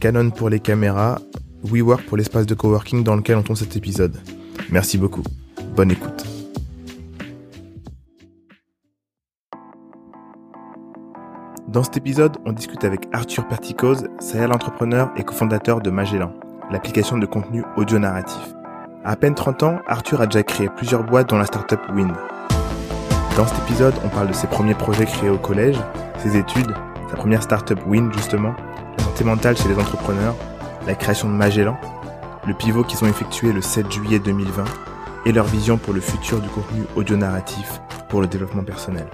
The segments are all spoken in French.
Canon pour les caméras, WeWork pour l'espace de coworking dans lequel on tourne cet épisode. Merci beaucoup. Bonne écoute. Dans cet épisode, on discute avec Arthur Perticose, serial entrepreneur et cofondateur de Magellan, l'application de contenu audio narratif. À peine 30 ans, Arthur a déjà créé plusieurs boîtes dont la startup Wind. Dans cet épisode, on parle de ses premiers projets créés au collège, ses études, sa première startup Win justement, santé mentale chez les entrepreneurs, la création de Magellan, le pivot qu'ils ont effectué le 7 juillet 2020 et leur vision pour le futur du contenu audio narratif pour le développement personnel.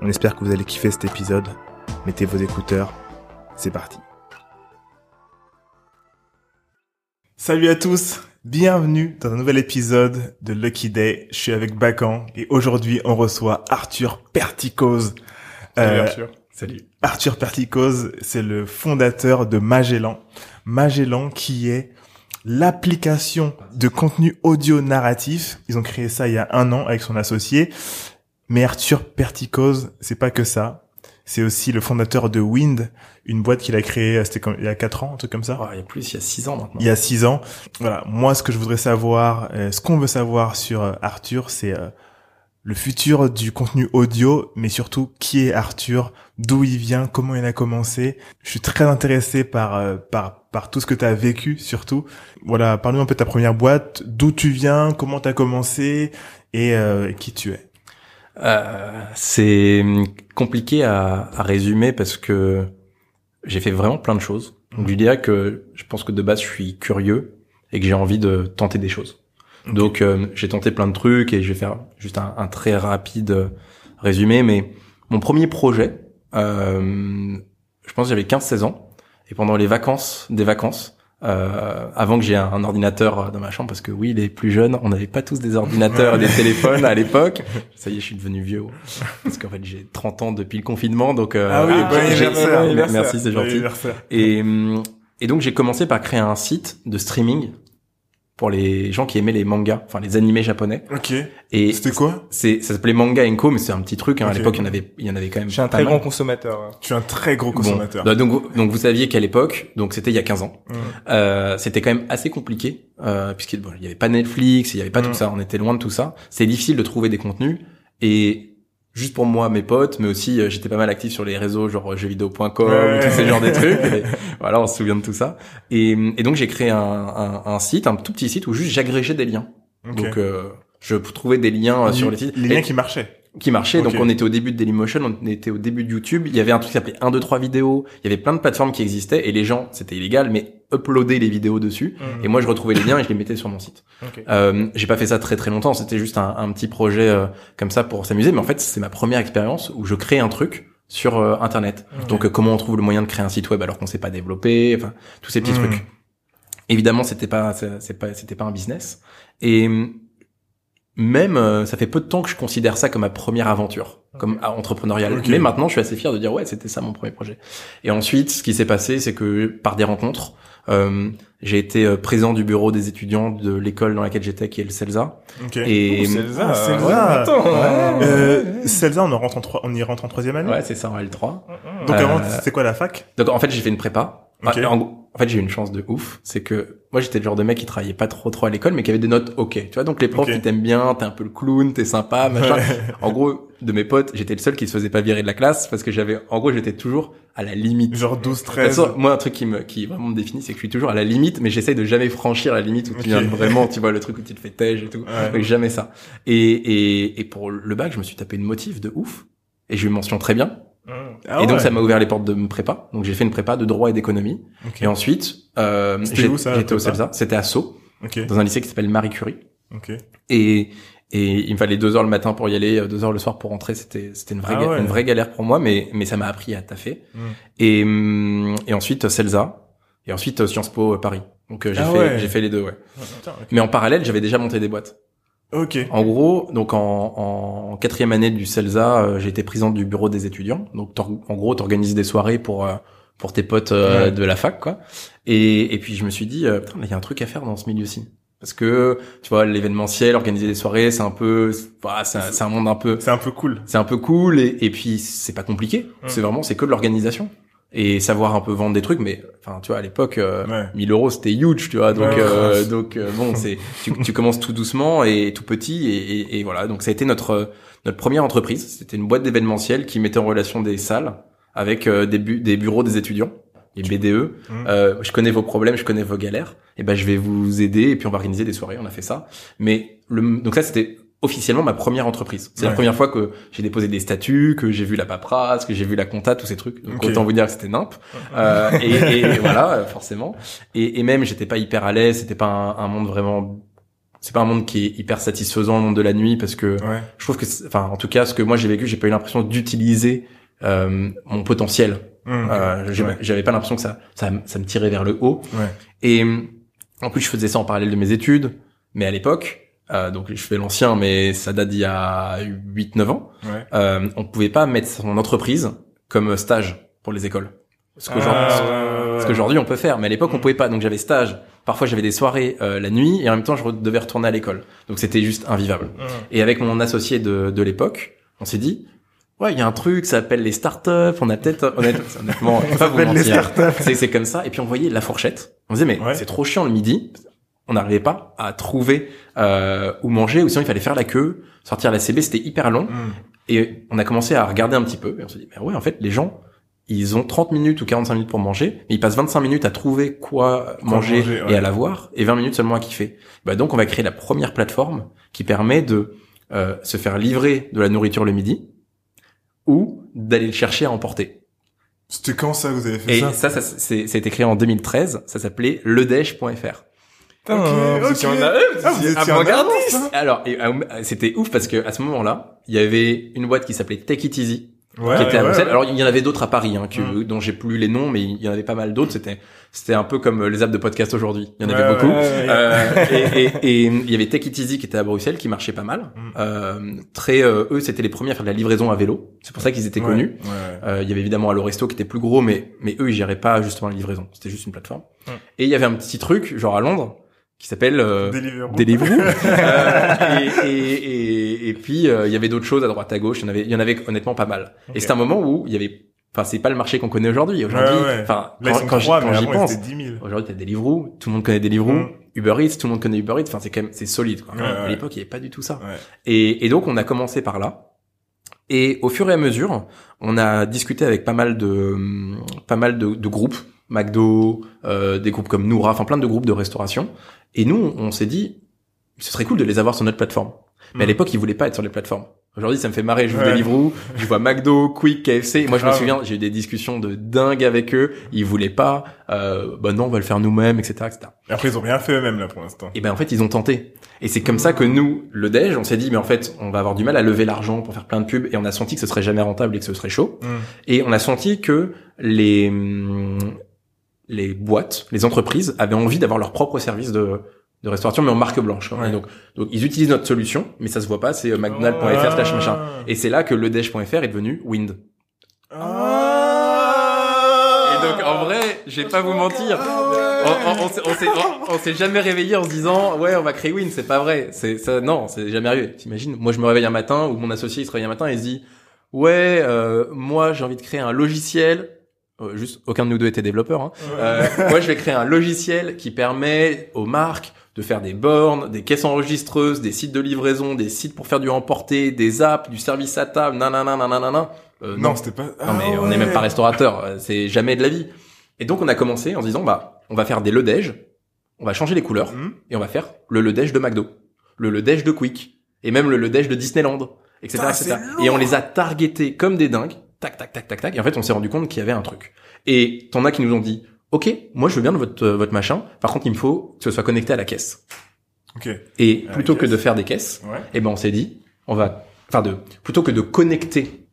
On espère que vous allez kiffer cet épisode. Mettez vos écouteurs, c'est parti. Salut à tous, bienvenue dans un nouvel épisode de Lucky Day. Je suis avec Bacan et aujourd'hui on reçoit Arthur Perticose. Salut Euh, Arthur. Salut. Arthur Perticose, c'est le fondateur de Magellan. Magellan qui est l'application de contenu audio narratif. Ils ont créé ça il y a un an avec son associé. Mais Arthur Perticose, c'est pas que ça. C'est aussi le fondateur de Wind, une boîte qu'il a créée, euh, c'était comme- il y a quatre ans, un truc comme ça. Oh, il y a plus, il y a six ans maintenant. Il y a six ans. Voilà. Moi, ce que je voudrais savoir, euh, ce qu'on veut savoir sur euh, Arthur, c'est le futur du contenu audio, mais surtout qui est Arthur, d'où il vient, comment il a commencé. Je suis très intéressé par euh, par par tout ce que tu as vécu, surtout. Voilà, parle-nous un peu de ta première boîte, d'où tu viens, comment tu as commencé et euh, qui tu es. Euh, c'est compliqué à, à résumer parce que j'ai fait vraiment plein de choses. Donc je dirais que je pense que de base je suis curieux et que j'ai envie de tenter des choses. Donc euh, j'ai tenté plein de trucs et je vais faire juste un, un très rapide résumé. Mais mon premier projet, euh, je pense que j'avais 15-16 ans et pendant les vacances des vacances, euh, avant que j'ai un, un ordinateur dans ma chambre, parce que oui, les plus jeunes, on n'avait pas tous des ordinateurs et des téléphones à l'époque. Ça y est, je suis devenu vieux. Parce qu'en fait, j'ai 30 ans depuis le confinement, donc... euh, Ah oui, bon j'ai- anniversaire. Merci, c'est Bon gentil. Et, hum, et donc, j'ai commencé par créer un site de streaming pour les gens qui aimaient les mangas, enfin les animés japonais. Ok. Et C'était quoi c'est, ça s'appelait Manga Co, mais c'est un petit truc. Hein. À l'époque, il y en avait, il y en avait quand même. Je suis un très mal. grand consommateur. hein. Tu es un très gros consommateur. Bah, donc, vous- donc vous saviez qu'à l'époque, donc c'était il y a 15 ans, Mm. euh, c'était quand même assez compliqué, euh, puisqu'il bon, il y avait pas Netflix, il y avait pas Mm. tout ça, on était loin de tout ça. C'est difficile de trouver des contenus et juste pour moi, mes potes, mais aussi euh, j'étais pas mal actif sur les réseaux genre jeuxvideo.com, Ouais. tous ces genres de trucs. Et voilà, on se souvient de tout ça. Et, et donc j'ai créé un, un, un site, un tout petit site où juste j'agrégeais des liens. Donc euh, je trouvais des liens euh, sur les sites. Les Et- liens qui marchaient. Qui marchait. Donc on était au début de Dailymotion, on était au début de YouTube. Il y avait un truc qui s'appelait 1, 2, 3 vidéos. Il y avait plein de plateformes qui existaient et les gens, c'était illégal, mais uploadaient les vidéos dessus. Mhm. Et moi, je retrouvais les liens et je les mettais sur mon site. Euh, j'ai pas fait ça très très longtemps. C'était juste un, un petit projet euh, comme ça pour s'amuser. Mais en fait, c'est ma première expérience où je crée un truc sur euh, Internet. Donc euh, comment on trouve le moyen de créer un site web alors qu'on sait pas développer. Enfin, tous ces petits Mhm. trucs. Évidemment, c'était pas, c'est pas, c'était pas un business. Et même, euh, ça fait peu de temps que je considère ça comme ma première aventure, comme entrepreneuriale. Mais maintenant, je suis assez fier de dire ouais, c'était ça mon premier projet. Et ensuite, ce qui s'est passé, c'est que par des rencontres, euh, j'ai été euh, présent du bureau des étudiants de l'école dans laquelle j'étais, qui est le CELSA. Ok. Et Oh, Celsa, Ah, Celsa. ouais, attends, ouais. Euh, Celsa, on en rentre en trois, on y rentre en troisième année? ouais, c'est ça en L3. Donc Euh, avant, c'était quoi la fac? Donc en fait, j'ai fait une prépa. Ok. En, en fait, j'ai eu une chance de ouf, c'est que moi j'étais le genre de mec qui travaillait pas trop trop à l'école, mais qui avait des notes ok. Tu vois, donc les profs Ok. ils t'aiment bien, t'es un peu le clown, t'es sympa, machin. En gros, de mes potes, j'étais le seul qui se faisait pas virer de la classe parce que j'avais, en gros, j'étais toujours à la limite. Genre 12, De toute 13. façon, moi, un truc qui me, qui vraiment me définit, c'est que je suis toujours à la limite, mais j'essaye de jamais franchir la limite où tu viens vraiment, tu vois, le truc où tu te fais tège et tout. Ouais. Donc, jamais ça. Et, et, et pour le bac, je me suis tapé une motive de ouf. Et j'ai eu mention très bien. Ah et donc, ça m'a ouvert les portes de prépa. Donc, j'ai fait une prépa de droit et d'économie. Et ensuite, euh, j'étais au CELSA. C'était à Sceaux, dans un lycée qui s'appelle Marie Curie. Et, et il me fallait deux heures le matin pour y aller, euh, deux heures le soir pour rentrer. C'était, c'était une vraie, Ah ouais. une vraie galère pour moi, mais, mais ça m'a appris à taffer. Mm. Et, hum, et ensuite, CELSA. et ensuite euh, Sciences Po euh, Paris. Donc euh, j'ai Ah fait ouais. j'ai fait les deux, ouais. Putain. Mais en parallèle, j'avais déjà monté des boîtes. Ok. En gros, donc en, en quatrième année du CELSA, euh, j'ai été présidente du bureau des étudiants. Donc en gros, t'organises des soirées pour euh, pour tes potes euh, Ouais. de la fac, quoi. Et, et puis je me suis dit, putain, il y a un truc à faire dans ce milieu-ci. Parce que tu vois, l'événementiel, organiser des soirées, c'est un peu, voilà, c'est un, monde un peu, C'est un peu cool. c'est un peu cool. Et, et puis c'est pas compliqué. Mm. C'est vraiment, c'est que de l'organisation et savoir un peu vendre des trucs. Mais enfin, tu vois, à l'époque. euh, Ouais. 1000 euros c'était huge tu vois donc Ouais, euh, donc euh, bon c'est tu, tu commences tout doucement et tout petit et, et, et voilà donc ça a été notre notre première entreprise c'était une boîte d'événementiel qui mettait en relation des salles avec euh, des, bu- des bureaux des étudiants les BDE Mhm. euh, je connais vos problèmes je connais vos galères et ben je vais vous aider et puis on va organiser des soirées on a fait ça mais le donc ça c'était officiellement ma première entreprise c'est Ouais. la première fois que j'ai déposé des statuts que j'ai vu la paperasse que j'ai vu la compta tous ces trucs donc Ok. autant vous dire que c'était nimp euh, et, et voilà, forcément. Et, et même, j'étais pas hyper à l'aise. C'était pas un, un monde vraiment. C'est pas un monde qui est hyper satisfaisant, le monde de la nuit, parce que Ouais. je trouve que, enfin, en tout cas, ce que moi j'ai vécu, j'ai pas eu l'impression d'utiliser euh, mon potentiel. Ok. Euh, Ouais. J'avais pas l'impression que ça, ça, me- ça me tirait vers le haut. Et en plus, je faisais ça en parallèle de mes études. Mais à l'époque, euh, donc je fais l'ancien, mais ça date d'il y a 8-9 ans. Ouais. Euh, on pouvait pas mettre son entreprise comme stage pour les écoles. Ce qu'aujourd'hui, Ah, on peut faire, mais à l'époque on Mm. pouvait pas. Donc j'avais stage. Parfois j'avais des soirées euh, la nuit et en même temps je devais retourner à l'école. Donc c'était juste invivable. Hum. Et avec mon associé de, de l'époque, on s'est dit, ouais, il y a un truc, ça s'appelle les startups. On a peut-être, honnêtement, honnêtement, vais pas vous s'appelle les mentir. startups. C'est, c'est comme ça. Et puis on voyait la fourchette. On disait, mais Ouais. c'est trop chiant le midi. On n'arrivait pas à trouver euh, où manger, ou sinon il fallait faire la queue, sortir la CB, c'était hyper long. Hum. Et on a commencé à regarder un petit peu, et on s'est dit, mais ouais, en fait, les gens, ils ont 30 minutes ou 45 minutes pour manger, mais ils passent 25 minutes à trouver quoi manger, manger, ouais. et à l'avoir, et 20 minutes seulement à kiffer. Bah donc, on va créer la première plateforme qui permet de euh, se faire livrer de la nourriture le midi, ou d'aller le chercher à emporter. C'était quand ça vous avez fait Et ça? ça, ça, c'est, ça a été créé en 2013, ça s'appelait ledèche.fr. Putain, Ok, vous ok. étiez en a- Ah, avant-gardiste. hein. Alors, euh, c'était ouf parce que à ce moment-là, il y avait une boîte qui s'appelait Take It Easy, Ouais, qui était à ouais, Bruxelles. ouais. Alors il y en avait d'autres à Paris, hein, que, Mm. dont j'ai plus les noms, mais il y en avait pas mal d'autres. C'était c'était un peu comme euh, les apps de podcast aujourd'hui. Il y en Ouais, avait beaucoup. ouais, ouais. Euh, et, et, et il y avait Take It Easy qui était à Bruxelles, qui marchait pas mal. Mm. Euh, très, euh, eux, c'était les premiers à faire de la livraison à vélo. C'est pour ça qu'ils étaient connus. Ouais, ouais. Euh, il y avait évidemment Allo Resto qui était plus gros, mais mais eux ils géraient pas justement la livraison. C'était juste une plateforme. Mm. Et il y avait un petit truc genre à Londres qui s'appelle euh, Deliveroo. Deliveroo. Euh, et, et, et, et puis euh, il y avait d'autres choses à droite à gauche. Il y en avait, il y en avait honnêtement pas mal. Et c'est un moment où il y avait, enfin c'est pas le marché qu'on connaît aujourd'hui. Aujourd'hui, Ouais, ouais. enfin Là, ils quand, quand quand j'y pense, ils étaient 10 000. aujourd'hui t'as Deliveroo, tout le monde connaît Deliveroo, Mm. Uber Eats, tout le monde connaît Uber Eats. Enfin c'est quand même c'est solide. Quoi. Ouais, À ouais. l'époque il y avait pas du tout ça. Ouais. Et, et donc on a commencé par là. Et au fur et à mesure, on a discuté avec pas mal de pas mal de, de groupes, McDo, euh, des groupes comme Noura, enfin plein de groupes de restauration. Et nous, on s'est dit, ce serait cool de les avoir sur notre plateforme. Mais à Mm. l'époque, ils voulaient pas être sur les plateformes. Aujourd'hui, ça me fait marrer. Je vous Ouais. Deliveroo, je vois McDo, Quick, KFC. Moi, je me souviens, j'ai eu des discussions de dingue avec eux. Ils voulaient pas. Euh, bah non, on va le faire nous-mêmes, etc., etc. Et après, ils ont rien fait eux-mêmes, là, pour l'instant. Et ben en fait ils ont tenté. Et c'est comme ça que nous, le Dej, on s'est dit mais en fait on va avoir du mal à lever l'argent pour faire plein de pubs et on a senti que ce serait jamais rentable et que ce serait chaud. Mm. Et on a senti que les les boîtes, les entreprises avaient envie d'avoir leur propre service de de restauration mais en marque blanche. Ouais. Et donc donc ils utilisent notre solution mais ça se voit pas, c'est euh, mcdonald.fr slash machin. Et c'est là que le Dej.fr est devenu Wind. Ah. Et donc en vrai, je vais pas vous mentir. On, on, on s'est- on s'est on- on s'est jamais réveillé en se disant ouais on va créer Win c'est pas vrai c'est ça non c'est jamais arrivé t'imagines moi je me réveille un matin ou mon associé il se réveille un matin et il se dit ouais euh, moi j'ai envie de créer un logiciel juste aucun de nous deux était développeur hein. Euh, moi je vais créer un logiciel qui permet aux marques de faire des bornes des caisses enregistreuses des sites de livraison des sites pour faire du emporter des apps du service à table nanana nanana euh, Non, c'était pas... non mais on n'est même pas restaurateur, euh, c'est jamais de la vie. Et donc on a commencé en se disant bah on va faire des ledèges, on va changer les couleurs Hmm. et on va faire le ledège de McDo, le ledège de Quick et même le ledège de Disneyland, etc. Putain, etc. Et on les a targetés comme des dingues, tac tac tac tac tac. Et en fait on s'est rendu compte qu'il y avait un truc. Et t'en as qui nous ont dit ok moi je veux bien de votre euh, votre machin, par contre il me faut que ce soit connecté à la caisse. Ok. Et À plutôt que caisse. de faire des caisses, Ouais. eh ben on s'est dit, on va, enfin de, plutôt que de connecter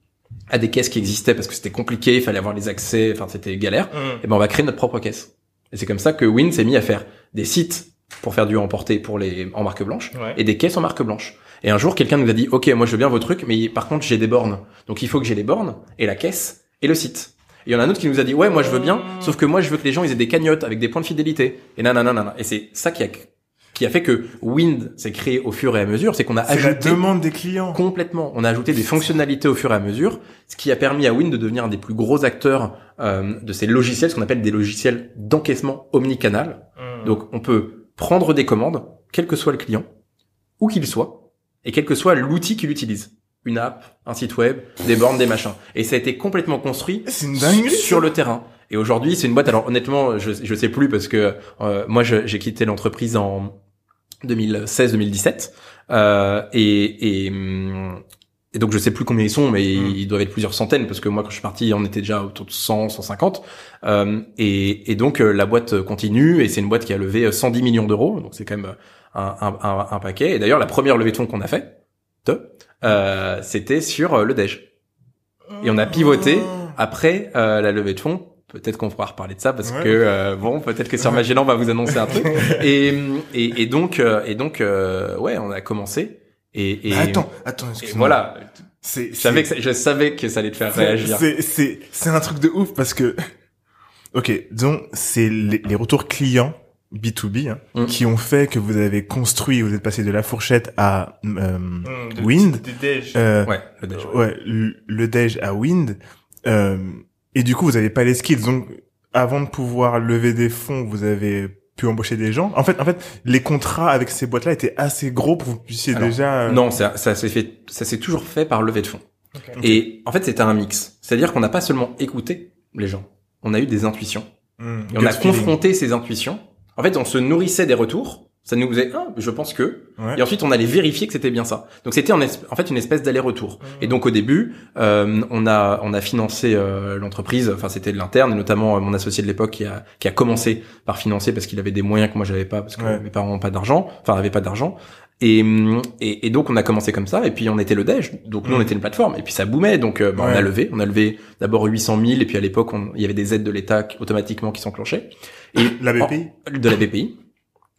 à des caisses qui existaient parce que c'était compliqué, il fallait avoir les accès, enfin c'était galère, Mm. eh ben on va créer notre propre caisse. Et c'est comme ça que Wind s'est mis à faire des sites pour faire du emporté pour les en marque blanche Ouais. et des caisses en marque blanche. Et un jour, quelqu'un nous a dit, OK, moi je veux bien vos trucs, mais par contre, j'ai des bornes. Donc il faut que j'ai les bornes et la caisse et le site. Et il y en a un autre qui nous a dit, ouais, moi je veux bien, sauf que moi je veux que les gens ils aient des cagnottes avec des points de fidélité. Et nanana, nanana. Et c'est ça qui a, qui a fait que Wind s'est créé au fur et à mesure, c'est qu'on a C'est la ajouté demande des clients. complètement, on a ajouté des fonctionnalités au fur et à mesure, ce qui a permis à Wind de devenir un des plus gros acteurs euh, de ces logiciels, ce qu'on appelle des logiciels d'encaissement omnicanal. Mm. Donc on peut prendre des commandes, quel que soit le client, où qu'il soit, et quel que soit l'outil qu'il utilise. Une app, un site web, des bornes, des machins. Et ça a été complètement construit sur le terrain. Et aujourd'hui, c'est une boîte. Alors honnêtement, je je sais plus parce que euh, moi j'ai quitté l'entreprise en 2016-2017 euh, et et, hum, et donc je sais plus combien ils sont, mais Mm. ils doivent être plusieurs centaines parce que moi quand je suis parti, on était déjà autour de 100, 150. Euh, et, et donc euh, la boîte continue et c'est une boîte qui a levé euh, 110 millions d'euros, donc c'est quand même un, un, un, un paquet. Et d'ailleurs la première levée de fonds qu'on a fait, euh, c'était sur euh, le Dej. Et on a pivoté après euh, la levée de fonds. Peut-être qu'on pourra reparler de ça parce Ouais. que euh, bon, peut-être que sur Magellan on va vous annoncer un truc. et, et, et donc euh, et donc euh, ouais, on a commencé. Et, et, Mais attends, attends, et excuse-moi. voilà, C'est, je savais que ça- je savais que ça allait te faire réagir. c'est, c'est, c'est un truc de ouf parce que, ok, disons, c'est les, les retours clients B2B hein, Mm. qui ont fait que vous avez construit, vous êtes passé de la fourchette à euh, Mm, de- Wind. de Dej. euh, Ouais, le Dej. ouais, le, le Dej à Wind. Euh, et du coup, vous avez pas les skills. Donc, avant de pouvoir lever des fonds, vous avez pu embaucher des gens. En fait, en fait, les contrats avec ces boîtes-là étaient assez gros pour que vous puissiez Alors, déjà. euh, Non, ça, ça s'est fait, ça s'est toujours fait par levée de fonds. Et en fait, c'était un mix. C'est-à-dire qu'on n'a pas seulement écouté les gens, on a eu des intuitions. mm, Et on a feeling. confronté ces intuitions. En fait, on se nourrissait des retours. Ça nous faisait, ah, je pense que. Ouais. Et ensuite, on allait vérifier que c'était bien ça. Donc, c'était en, en fait une espèce d'aller-retour. Et donc, au début, euh, on a on a financé euh, l'entreprise. Enfin, c'était de l'interne, et notamment euh, mon associé de l'époque qui a qui a commencé par financer parce qu'il avait des moyens que moi j'avais pas parce que Ouais. mes parents n'ont pas d'argent, enfin avaient pas d'argent. Et, hum, et et donc on a commencé comme ça et puis on était le Dej. Donc nous on Mm. était une plateforme et puis ça boomait. Donc euh, bah, on a levé, on a levé d'abord 800 000 et puis à l'époque on- il y avait des aides de l'État automatiquement qui s'enclenchaient. Et La BPI. de la BPI.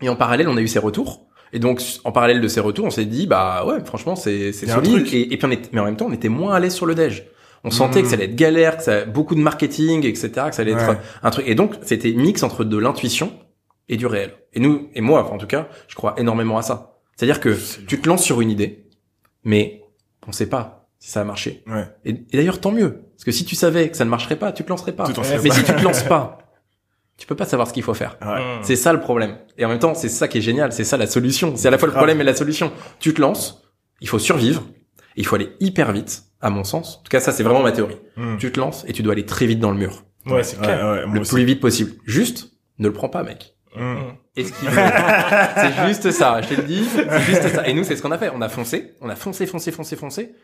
Et en parallèle, on a eu ces retours. Et donc, en parallèle de ces retours, on s'est dit, bah ouais, franchement, c'est solide. Et, et puis, on était, mais en même temps, on était moins à l'aise sur le Dej. On sentait que ça allait être galère, que ça beaucoup de marketing, etc., que ça allait Ouais. être un truc. Et donc, c'était mix entre de l'intuition et du réel. Et nous, et moi, enfin, en tout cas, je crois énormément à ça. C'est-à-dire que tu te lances sur une idée, mais on sait pas si ça a marché. Ouais. Et, et d'ailleurs, tant mieux. Parce que si tu savais que ça ne marcherait pas, tu te lancerais pas. Serais Mais pas. si tu te lances pas, tu peux pas savoir ce qu'il faut faire. Ouais. Mm. C'est ça le problème. Et en même temps, c'est ça qui est génial, c'est ça la solution. C'est à la fois le problème et la solution. Tu te lances, il faut survivre, il faut aller hyper vite, à mon sens. En tout cas, ça c'est vraiment ma théorie. Mm. Tu te lances et tu dois aller très vite dans le mur. Ouais, c'est clair. Ouais, ouais, moi Le aussi. plus vite possible. Juste, ne le prends pas, mec. Mm. Mm. Esquive. c'est juste ça, je te le dis, c'est juste ça. Et nous, c'est ce qu'on a fait. On a foncé, on a foncé, foncé, foncé, foncé.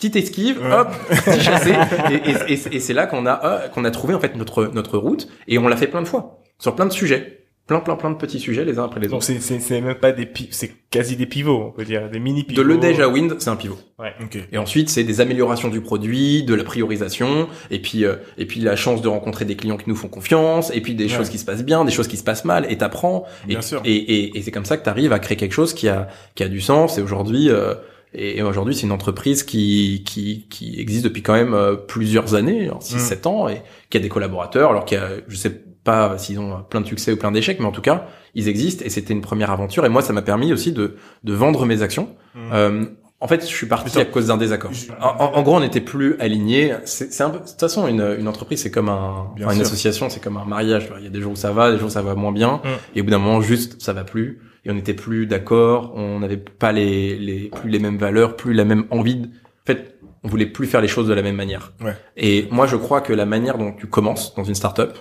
Petite esquive, Ouais. hop, petit chassé. Et, et- et- et c'est là qu'on a, euh, qu'on a trouvé en fait notre notre route. Et on l'a fait plein de fois sur plein de sujets, plein, plein, plein de petits sujets les uns après les Donc autres. c'est c'est c'est même pas des c'est quasi des pivots, on peut dire, des mini De pivots. le déjà Wind, c'est un pivot. Ok. Et ensuite, c'est des améliorations du produit, de la priorisation, et puis euh, et puis la chance de rencontrer des clients qui nous font confiance, et puis des Ouais. choses qui se passent bien, des choses qui se passent mal, et t'apprends. Et, Bien sûr. et, et, et c'est comme ça que t'arrives à créer quelque chose qui a qui a du sens. Et aujourd'hui, euh, et, et aujourd'hui, c'est une entreprise qui qui qui existe depuis quand même euh, plusieurs années, 6 Mm. 7 ans, et qui a des collaborateurs. Alors qu'il y a, je sais pas s'ils ont plein de succès ou plein d'échecs, mais en tout cas, ils existent. Et c'était une première aventure. Et moi, ça m'a permis aussi de de vendre mes actions. Mm. Euh, en fait, je suis parti à cause d'un désaccord. je- En, gros, on n'était plus alignés. C'est c'est un peu, de toute façon, une, une entreprise, c'est comme un, enfin, une association, c'est comme un mariage. Il y a des jours où ça va, des jours où ça va moins bien. Mm. Et au bout d'un moment, juste, ça va plus. Et on n'était plus d'accord. On n'avait pas les, les, plus les mêmes valeurs, plus la même envie. De... En fait, on voulait plus faire les choses de la même manière. Ouais. Et moi, je crois que la manière dont tu commences dans une startup,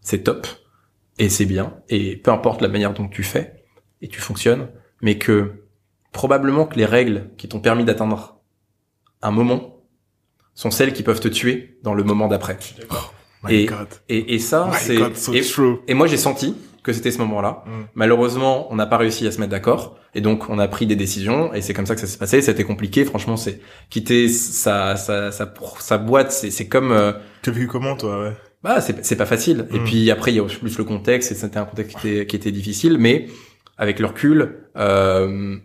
c'est top. Et c'est bien. Et peu importe la manière dont tu fais, et tu fonctionnes, mais que probablement que les règles qui t'ont permis d'atteindre un moment sont celles qui peuvent te tuer dans le moment d'après. My Et-. Et, et ça, c'est so et moi j'ai senti que c'était ce moment-là. Mm. Malheureusement, on n'a pas réussi à se mettre d'accord et donc on a pris des décisions et c'est comme ça que ça s'est passé. C'était compliqué, franchement, c'est quitter sa sa sa, sa boîte, c'est c'est comme euh, Tu as vécu comment, toi, ouais? bah c'est c'est pas facile. Et Mm. puis après il y a plus le contexte et c'était un contexte qui était qui était difficile, mais avec le recul, euh,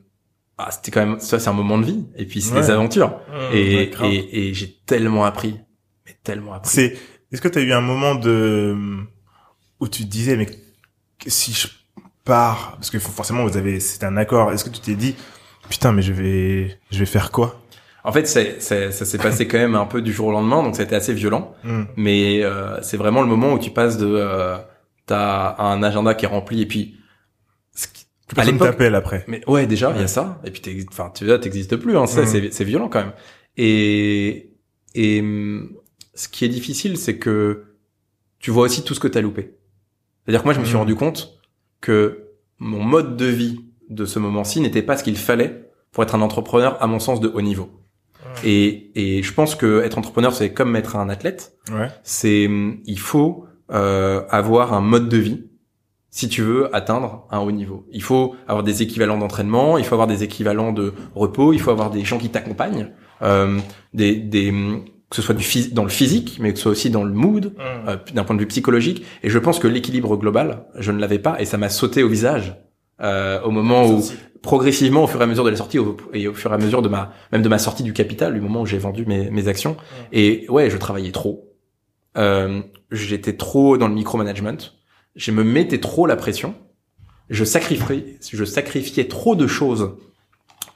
ah, c'était quand même ça c'est un moment de vie. Et puis c'est Ouais. des aventures. Mmh. et ouais, et, et j'ai tellement appris, mais tellement appris. C'est, est-ce que tu as eu un moment de, où tu te disais, mais si je pars, parce que forcément vous avez, c'est un accord, est-ce que tu t'es dit, putain, mais je vais, je vais faire quoi? En fait, c'est, c'est, ça s'est passé quand même un peu du jour au lendemain, donc c'était assez violent. Hmm. Mais euh, c'est vraiment le moment où tu passes de, euh, t'as un agenda qui est rempli et puis, ce qui- Plus personne t'appelle après. mais ouais déjà il y a ça et puis enfin tu vois t'existes plus hein, ça Mhm. c'est c'est violent quand même et et hum, ce qui est difficile c'est que tu vois aussi tout ce que t'as loupé c'est-à-dire que moi je me suis Mhm. rendu compte que mon mode de vie de ce moment-ci n'était pas ce qu'il fallait pour être un entrepreneur à mon sens de haut niveau et et je pense que être entrepreneur c'est comme être un athlète Ouais. c'est il faut euh, avoir un mode de vie si tu veux atteindre un haut niveau. Il faut avoir des équivalents d'entraînement, il faut avoir des équivalents de repos, il faut avoir des gens qui t'accompagnent, euh, des, des que ce soit du dans le physique, mais que ce soit aussi dans le mood, Mmh. euh, d'un point de vue psychologique. Et je pense que l'équilibre global, je ne l'avais pas, et ça m'a sauté au visage euh, au moment où progressivement, au fur et à mesure de la sortie au- et au fur et à mesure de ma même de ma sortie du capital, du moment où j'ai vendu mes, mes actions. Et ouais, je travaillais trop. Euh, J'étais trop dans le micromanagement. Je me mettais trop la pression. Je sacrifiais, je sacrifiais trop de choses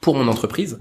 pour mon entreprise.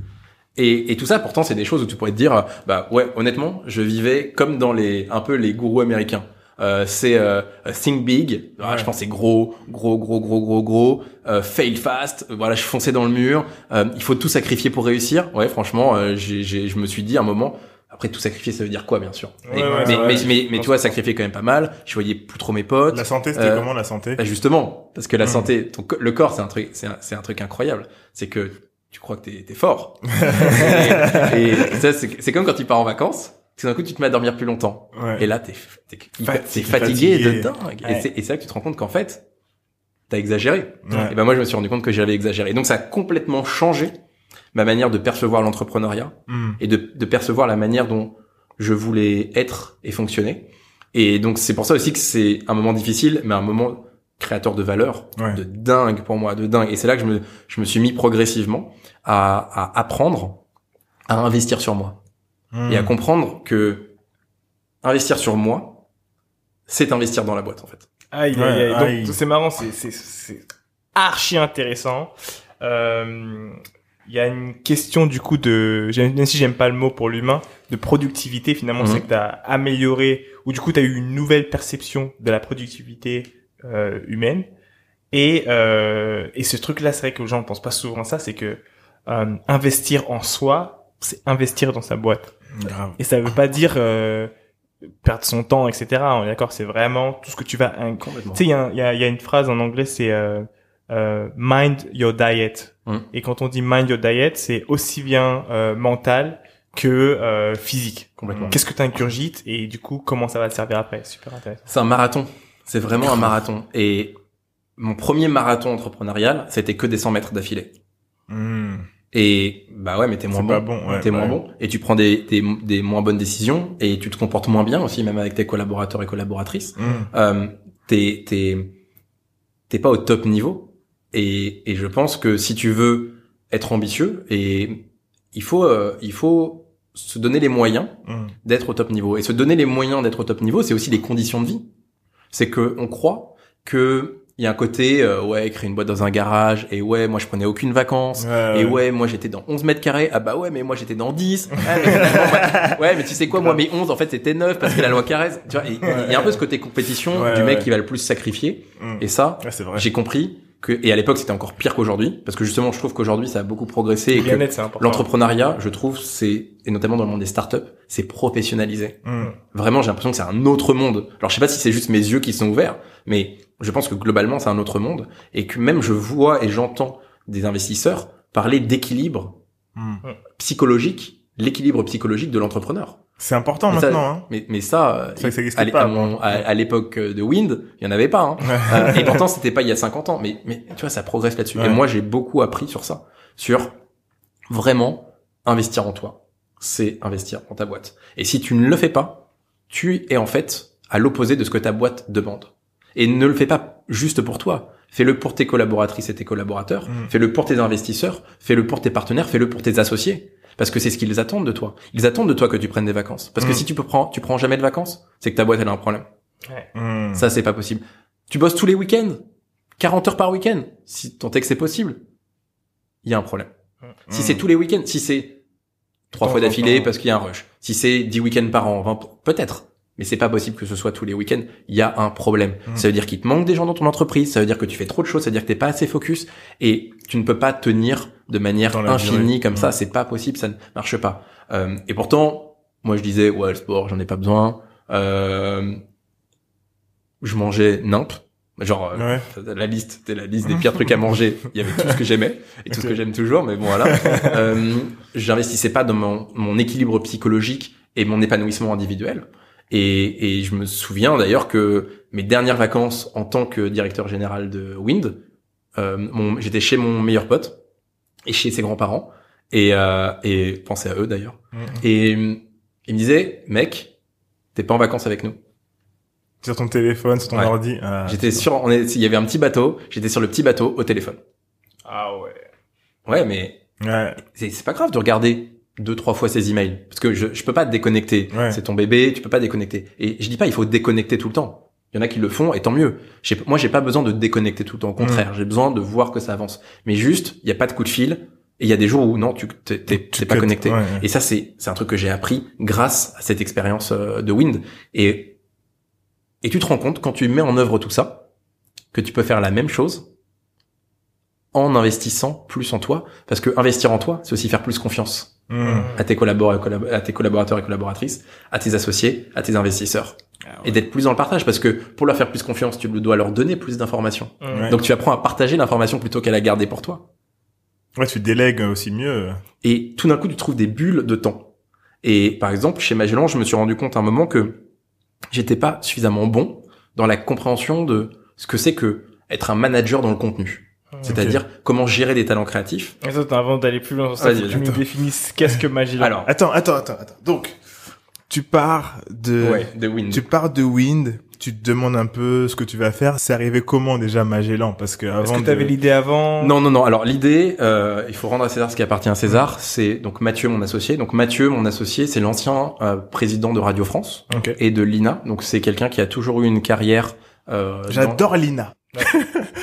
Et, et tout ça, pourtant, c'est des choses où tu pourrais te dire, bah ouais, honnêtement, je vivais comme dans les un peu les gourous américains. Euh, c'est euh, think big. Ah. Je pensais gros, gros, gros, gros, gros, gros. Euh, fail fast. Voilà, je fonçais dans le mur. Euh, il faut tout sacrifier pour réussir. Ouais, franchement, euh, j'ai, j'ai- je me suis dit à un moment. Après, tout sacrifier, ça veut dire quoi, bien sûr? Ouais, mais, ouais, mais, mais, mais, mais tu vois, sacrifier quand même pas mal. Je voyais plus trop mes potes. La santé, c'était Euh, comment la santé? Bah, justement, parce que la Mm. santé, ton le corps, c'est un truc, c'est un, c'est un truc incroyable. C'est que tu crois que t'es, t'es fort. et, et ça, c'est, comme quand tu pars en vacances. Tout d'un coup, tu te mets à dormir plus longtemps. Ouais. Et là, t'es, t'es, Fatigué, fatigué, de dingue. Ouais. Et c'est, et là que tu te rends compte qu'en fait, t'as exagéré. Ouais. Et ben moi, je me suis rendu compte que j'avais exagéré. Donc, ça a complètement changé ma manière de percevoir l'entrepreneuriat Hmm. et de, de percevoir la manière dont je voulais être et fonctionner. Et donc c'est pour ça aussi que c'est un moment difficile, mais un moment créateur de valeur, Ouais. de dingue pour moi, de dingue. Et c'est là que je me, je me suis mis progressivement à, à apprendre à investir sur moi Hmm. et à comprendre que investir sur moi, c'est investir dans la boîte en fait. Aïe, Ouais, aïe, aïe. aïe. Donc, c'est marrant, c'est, c'est, c'est archi intéressant. Euh, il y a une question, du coup, de, même si j'aime pas le mot pour l'humain, de productivité, finalement, Mhm. c'est que t'as amélioré, ou du coup, t'as eu une nouvelle perception de la productivité, euh, humaine. Et, euh, et ce truc-là, c'est vrai que les gens ne pensent pas souvent à ça, c'est que, euh, investir en soi, c'est investir dans sa boîte. Grave. Et ça veut pas dire, euh, perdre son temps, etc. On est d'accord, c'est vraiment tout ce que tu vas tu sais, il y a, y, a, il y a une phrase en anglais, c'est euh, euh, mind your diet. Mm. Et quand on dit mind your diet, c'est aussi bien euh, mental que euh, physique. Complètement. Qu'est-ce que tu ingurgites et du coup, comment ça va te servir après? Super intéressant. C'est un marathon. C'est vraiment un marathon. Et mon premier marathon entrepreneurial, c'était que des 100 mètres d'affilée. Hmm. Et bah ouais, mais t'es moins C'est bon. pas bon, ouais, t'es moins ouais. bon. Et tu prends des, des, des moins bonnes décisions et tu te comportes moins bien aussi, même avec tes collaborateurs et collaboratrices. Hmm. Euh, t'es, t'es, t'es pas au top niveau. Et, et je pense que si tu veux être ambitieux, et il faut, euh, il faut se donner les moyens Hmm. d'être au top niveau. Et se donner les moyens d'être au top niveau, c'est aussi les conditions de vie. C'est que on croit que il y a un côté euh, ouais créer une boîte dans un garage et ouais moi je prenais aucune vacances Ouais, et ouais. ouais moi j'étais dans 11 mètres carrés. Ah bah ouais mais moi j'étais dans 10 ouais mais, ouais, tu sais quoi moi mes 11 en fait c'était 9 parce que la loi Carrez tu vois il y a un peu ce côté compétition du mec qui va le plus sacrifier. Hmm. et ça j'ai compris que et à l'époque c'était encore pire qu'aujourd'hui parce que justement je trouve qu'aujourd'hui ça a beaucoup progressé et Le que l'entrepreneuriat je trouve c'est et notamment dans le monde des startups c'est professionnalisé Hmm. Vraiment, j'ai l'impression que c'est un autre monde. Alors, je sais pas si c'est juste mes yeux qui sont ouverts, mais je pense que globalement, c'est un autre monde. Et que même je vois et j'entends des investisseurs parler d'équilibre Hmm. psychologique, l'équilibre psychologique de l'entrepreneur. C'est important Mais ça- maintenant, hein. Mais, mais ça, euh, à, l'é- pas à avant. mon- à- à l'époque de Wind, il y en avait pas. Hein. Euh, et pourtant, c'était pas il y a 50 ans. Mais, mais tu vois, ça progresse là-dessus. Ouais. Et moi, j'ai beaucoup appris sur ça. Sur vraiment investir en toi. C'est investir dans ta boîte. Et si tu ne le fais pas, tu es en fait à l'opposé de ce que ta boîte demande. Et ne le fais pas juste pour toi. Fais-le pour tes collaboratrices et tes collaborateurs. Mm. Fais-le pour tes investisseurs. Fais-le pour tes partenaires. Fais-le pour tes associés. Parce que c'est ce qu'ils attendent de toi. Ils attendent de toi que tu prennes des vacances. Parce que Mm. si tu peux prendre, tu prends jamais de vacances, c'est que ta boîte elle a un problème. Mm. Ça c'est pas possible. Tu bosses tous les week-ends, 40 heures par week-end. Si tant est que c'est possible, il y a un problème. Si Mm. c'est tous les week-ends, si c'est trois fois d'affilée parce qu'il y a un rush, si c'est 10 week-ends par an, 20 peut-être. Mais c'est pas possible que ce soit tous les week-ends. Il y a un problème. Ça veut dire qu'il te manque des gens dans ton entreprise. Ça veut dire que tu fais trop de choses. Ça veut dire que t'es pas assez focus et tu ne peux pas tenir de manière infinie durée. comme ça. C'est pas possible. Ça ne marche pas. Euh, et pourtant, moi je disais ouais le sport, j'en ai pas besoin. Euh, je mangeais nimp. Genre euh, la liste, c'était la liste des pires trucs à manger. Il y avait tout ce que j'aimais et tout ce que j'aime toujours, mais bon voilà. euh, j'investissais pas dans mon, mon équilibre psychologique et mon épanouissement individuel. Et, et je me souviens d'ailleurs que mes dernières vacances en tant que directeur général de Wind, euh, j'étais chez mon meilleur pote et chez ses grands-parents et, euh, et pensez à eux d'ailleurs. Mm. Et euh, il me disait, mec, t'es pas en vacances avec nous. Sur ton téléphone, sur ton Ouais. ordi. ah, J'étais sur, on est, il y avait un petit bateau, j'étais sur le petit bateau au téléphone. Ah ouais. Ouais, mais Ouais. c'est c'est pas grave de regarder deux trois fois ses emails parce que je je peux pas te déconnecter. Ouais. C'est ton bébé, tu peux pas déconnecter. Et je dis pas il faut déconnecter tout le temps. Il y en a qui le font et tant mieux. Moi j'ai pas besoin de déconnecter tout le temps. Au contraire, j'ai besoin de voir que ça avance. Mais juste il y a pas de coup de fil et il y a des jours où non tu t'es pas connecté. ouais, ouais. Et ça c'est c'est un truc que j'ai appris grâce à cette expérience euh, de Wind et et tu te rends compte quand tu mets en œuvre tout ça que tu peux faire la même chose en investissant plus en toi parce que investir en toi c'est aussi faire plus confiance Mm. tes, à tes collaborateurs et collaboratrices, à tes associés, à tes investisseurs. Et d'être plus dans le partage, parce que pour leur faire plus confiance, tu dois leur donner plus d'informations. Ouais. Donc tu apprends à partager l'information plutôt qu'à la garder pour toi. Ouais, tu délègues aussi mieux. Et tout d'un coup, tu trouves des bulles de temps. Et par exemple, chez Magellan, je me suis rendu compte à un moment que j'étais pas suffisamment bon dans la compréhension de ce que c'est que être un manager dans le contenu. C'est-à-dire comment gérer des talents créatifs. Attends, avant d'aller plus loin ça, tu nous définisses qu'est-ce que Magellan? Alors, Attends, attends, attends, attends. Donc, tu pars de, ouais, de Wind. tu pars de Wind, tu te demandes un peu ce que tu vas faire. C'est arrivé comment déjà Magellan? Parce que Est-ce avant que de... t'avais l'idée avant? Non, non, non. Alors l'idée, euh, il faut rendre à César ce qui appartient à César. C'est donc Mathieu, mon associé. Donc Mathieu, mon associé, c'est l'ancien euh, président de Radio France Ok. et de l'INA. Donc c'est quelqu'un qui a toujours eu une carrière. Euh, dans- J'adore Lina.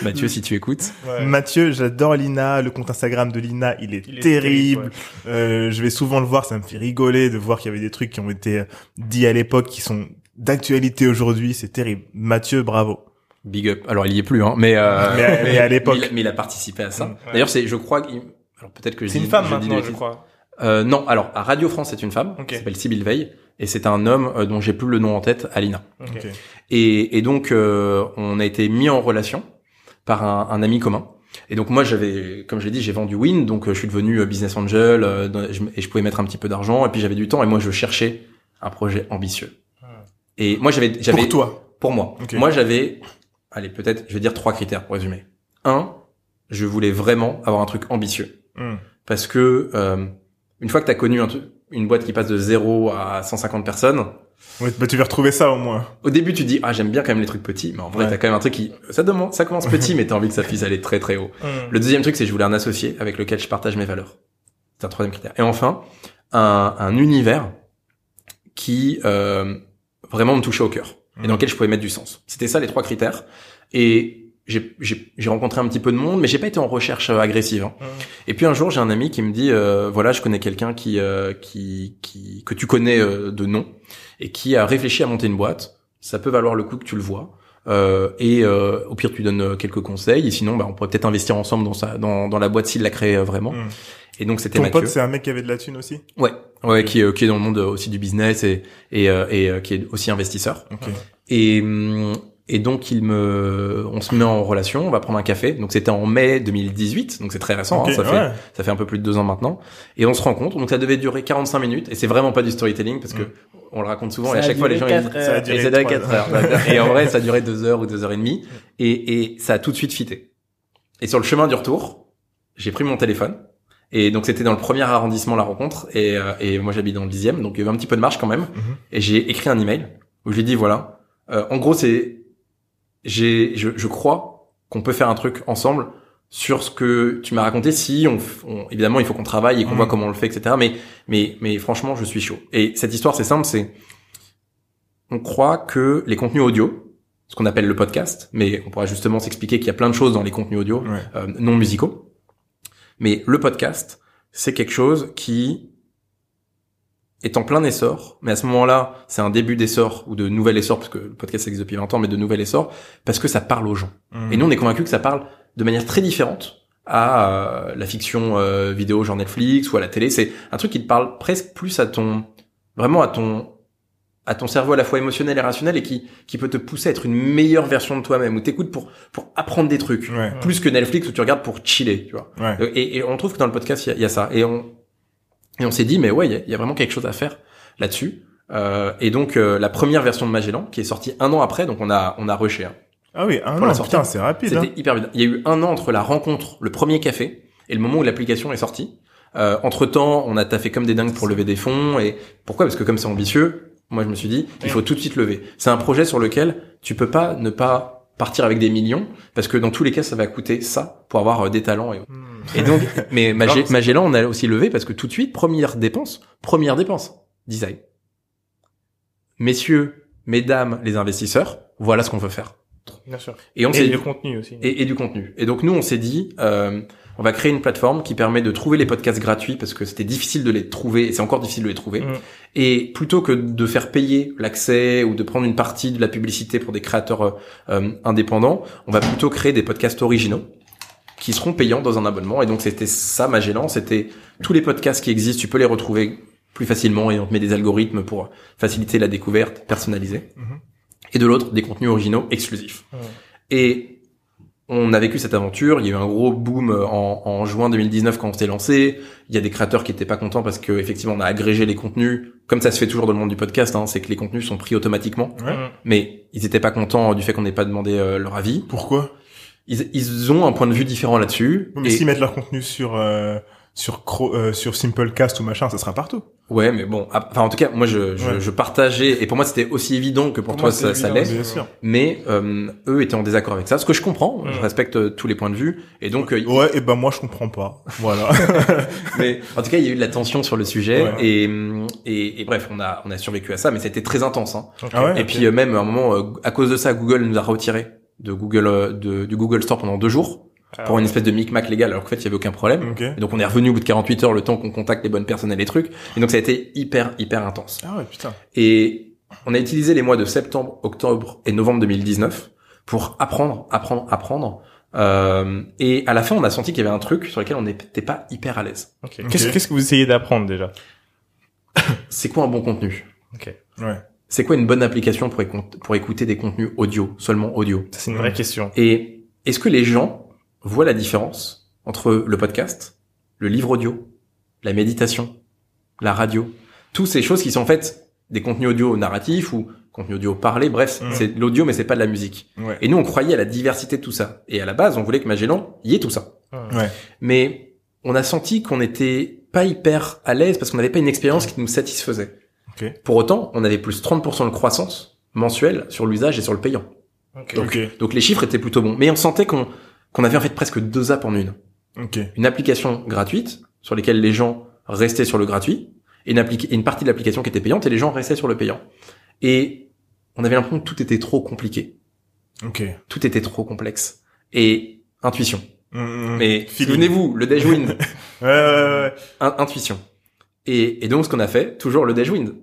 Mathieu, si tu écoutes. Ouais. Mathieu, j'adore Lina. Le compte Instagram de Lina, il est Il est terrible. terrible, Euh, je vais souvent le voir, ça me fait rigoler de voir qu'il y avait des trucs qui ont été euh, dits à l'époque qui sont d'actualité aujourd'hui. C'est terrible. Mathieu, bravo. Big up. Alors il y est plus, hein. Mais euh, Mais à- mais à l'époque. mais il, mais il a participé à ça. Ouais. D'ailleurs, c'est, je crois, qu'il- alors peut-être que C'est une femme je maintenant, je crois. Euh, non, alors à Radio France, c'est une femme. Ok. qui s'appelle Sybille Veil. Et c'est un homme euh, dont j'ai plus le nom en tête, Alina. Ok. Ok. Et, et donc, euh, on a été mis en relation par un, un ami commun. Et donc moi, j'avais, comme je l'ai dit, j'ai vendu Win, donc euh, je suis devenu euh, business angel euh, et je pouvais mettre un petit peu d'argent. Et puis j'avais du temps et moi, je cherchais un projet ambitieux. Hmm. Et moi, j'avais, j'avais Pour toi. pour moi, moi j'avais, allez peut-être, je vais dire trois critères pour résumer. Un, je voulais vraiment avoir un truc ambitieux Hmm. parce que euh, une fois que t'as connu un truc- une boîte qui passe de 0 à 150 personnes, Ouais, bah, tu vas retrouver ça au moins. au début, tu dis ah j'aime bien quand même les trucs petits, mais en vrai Ouais. t'as quand même un truc qui ça demande, ça commence petit, mais t'as envie que ça puisse aller très très haut. Hmm. Le deuxième truc, c'est que je voulais un associé avec lequel je partage mes valeurs. C'est un troisième critère. Et enfin, un, un univers qui euh, vraiment me touchait au cœur et dans lequel je pouvais mettre du sens. C'était ça les trois critères. Et j'ai- j'ai j'ai rencontré un petit peu de monde, mais j'ai pas été en recherche euh, agressive. hein. Hmm. Et puis un jour, j'ai un ami qui me dit, euh, voilà, je connais quelqu'un qui, euh, qui, qui, que tu connais euh, de nom et qui a réfléchi à monter une boîte. Ça peut valoir le coup que tu le vois. Euh, et euh, au pire, tu donnes quelques conseils. Et sinon, bah, on pourrait peut-être investir ensemble dans sa, dans, dans la boîte s'il l'a créée euh, vraiment. Hmm. Et donc c'était Ton Mathieu. pote, c'est un mec qui avait de la thune aussi? Ouais, ouais, qui, est, qui est dans le monde aussi du business et et, euh, et qui est aussi investisseur. Ok. Et hum, et donc il me, on se met en relation, on va prendre un café. Donc c'était en mai 2018, donc c'est très récent. Hein, ça fait ça fait un peu plus de deux ans maintenant. Et on se rencontre. Donc ça devait durer 45 minutes. Et c'est vraiment pas du storytelling parce que Mm. on le raconte souvent. Ça et à chaque fois les gens ils Ça a duré et ça durait trois 4 heures. et en vrai, ça a duré deux heures ou deux heures et demie. Et, et ça a tout de suite fité. Et sur le chemin du retour, j'ai pris mon téléphone. Et donc c'était dans le premier arrondissement la rencontre. Et, euh, et moi j'habite dans le dixième, donc il y avait un petit peu de marge quand même. Mhm. Et j'ai écrit un email où je lui ai dit voilà, Euh, en gros, c'est j'ai je, je crois qu'on peut faire un truc ensemble sur ce que tu m'as raconté. Si on, on- évidemment, il faut qu'on travaille et qu'on Mhm. voit comment on le fait, etc. Mais mais mais franchement, je suis chaud. Et cette histoire, c'est simple, c'est on croit que les contenus audio, ce qu'on appelle le podcast, mais on pourra justement s'expliquer qu'il y a plein de choses dans les contenus audio Ouais. euh, non musicaux. Mais le podcast, c'est quelque chose qui est en plein essor, mais à ce moment-là, c'est un début d'essor ou de nouvel essor, parce que le podcast existe depuis 20 ans, mais de nouvel essor, parce que ça parle aux gens. Mhm. Et nous, on est convaincus que ça parle de manière très différente à euh, la fiction euh, vidéo genre Netflix ou à la télé. C'est un truc qui te parle presque plus à ton, vraiment à ton, à ton cerveau à la fois émotionnel et rationnel et qui, qui peut te pousser à être une meilleure version de toi-même, où t'écoutes pour, pour apprendre des trucs. Ouais. Plus que Netflix où tu regardes pour chiller, tu vois. Ouais. Et, et on trouve que dans le podcast, il y y a ça. Et on, et on s'est dit, mais ouais, il y a, il y a vraiment quelque chose à faire là-dessus. Euh, et donc, euh, la première version de Magellan, qui est sortie un an après, donc on a, on a rushé. hein. Ah oui, un an, putain, c'est rapide. Hein. C'était hyper vite. Il y a eu un an entre la rencontre, le premier café, et le moment où l'application est sortie. Euh, entre temps, on a taffé comme des dingues pour lever des fonds. Et pourquoi? Parce que comme c'est ambitieux, moi je me suis dit, il faut tout de suite lever. C'est un projet sur lequel tu peux pas ne pas partir avec des millions, parce que dans tous les cas, ça va coûter ça pour avoir euh, des talents. Et, et donc, mais c'est- Magellan, on a aussi levé parce que tout de suite, première dépense, première dépense, design. Messieurs, mesdames, les investisseurs, voilà ce qu'on veut faire. Bien sûr. Et on Et le contenu aussi. et, et du contenu. Et donc nous, on s'est dit, euh, on va créer une plateforme qui permet de trouver les podcasts gratuits parce que c'était difficile de les trouver et c'est encore difficile de les trouver. Mm. Et plutôt que de faire payer l'accès ou de prendre une partie de la publicité pour des créateurs euh, euh, indépendants, on va plutôt créer des podcasts originaux qui seront payants dans un abonnement. Et donc c'était ça Magellan, c'était tous les podcasts qui existent, tu peux les retrouver plus facilement et on te met des algorithmes pour faciliter la découverte personnalisée. Mhm. Et de l'autre, des contenus originaux exclusifs. Mhm. Et on a vécu cette aventure. Il y a eu un gros boom en, en juin 2019 quand on s'est lancé. Il y a des créateurs qui étaient pas contents parce que effectivement on a agrégé les contenus, comme ça se fait toujours dans le monde du podcast. Hein, c'est que les contenus sont pris automatiquement, Ouais. Mm. mais ils étaient pas contents du fait qu'on n'ait pas demandé euh, leur avis. Pourquoi? Ils, ils ont un point de vue différent là-dessus. Mais Et- s'ils mettent leur contenu sur euh, sur Cro- euh, sur Simplecast ou machin, ça sera partout. Ouais, mais bon, enfin en tout cas, moi je, je, Ouais. je partageais et pour moi c'était aussi évident que pour, toi ça, ça l'est. Mais euh, eux étaient en désaccord avec ça, ce que je comprends. Je Mm. respecte euh, tous les points de vue et donc euh, Ouais, et ben moi je comprends pas. Voilà. Mais en tout cas, il y a eu de la tension sur le sujet Ouais. et, hum, et et bref, on a on a survécu à ça, mais c'était très intense. Hein. Ok. Ah ouais et puis euh, même à un moment, à cause de ça, Google nous a retiré de Google de, du Google Store pendant deux jours pour une espèce de micmac légal, alors qu'en fait il y avait aucun problème. Et donc on est revenu au bout de 48 heures, le temps qu'on contacte les bonnes personnes et les trucs. Et donc ça a été hyper hyper intense. Ah ouais, putain. Et on a utilisé les mois de septembre, octobre et novembre 2019 pour apprendre, apprendre, apprendre. Euh, et à la fin, on a senti qu'il y avait un truc sur lequel on n'était pas hyper à l'aise. Qu'est-ce qu'est-ce que vous essayez d'apprendre déjà? C'est quoi un bon contenu? Ok. Ouais. C'est quoi une bonne application pour, écou- pour écouter des contenus audio, seulement audio? C'est une vraie question. Et est-ce que les gens voient la différence entre le podcast, le livre audio, la méditation, la radio, toutes ces choses qui sont en fait des contenus audio narratifs ou contenus audio parlés, bref, Mm. c'est de l'audio mais c'est pas de la musique. Ouais. Et nous on croyait à la diversité de tout ça. Et à la base, on voulait que Magellan y ait tout ça. Ouais. Mais on a senti qu'on n'était pas hyper à l'aise parce qu'on n'avait pas une expérience qui nous satisfaisait. Pour autant, on avait plus 30% de croissance mensuelle sur l'usage et sur le payant. Donc les chiffres étaient plutôt bons. Mais on sentait qu'on qu'on avait en fait presque deux apps en une. Une application gratuite sur lesquelles les gens restaient sur le gratuit et une, appli- et une partie de l'application qui était payante et les gens restaient sur le payant. Et on avait l'impression que tout était trop compliqué. Tout était trop complexe. Et intuition. Mm, mm. Mais Feeling. souvenez-vous, le Dashwind, Ouais, ouais, ouais. in- intuition. Et, et donc ce qu'on a fait, toujours le Dashwind.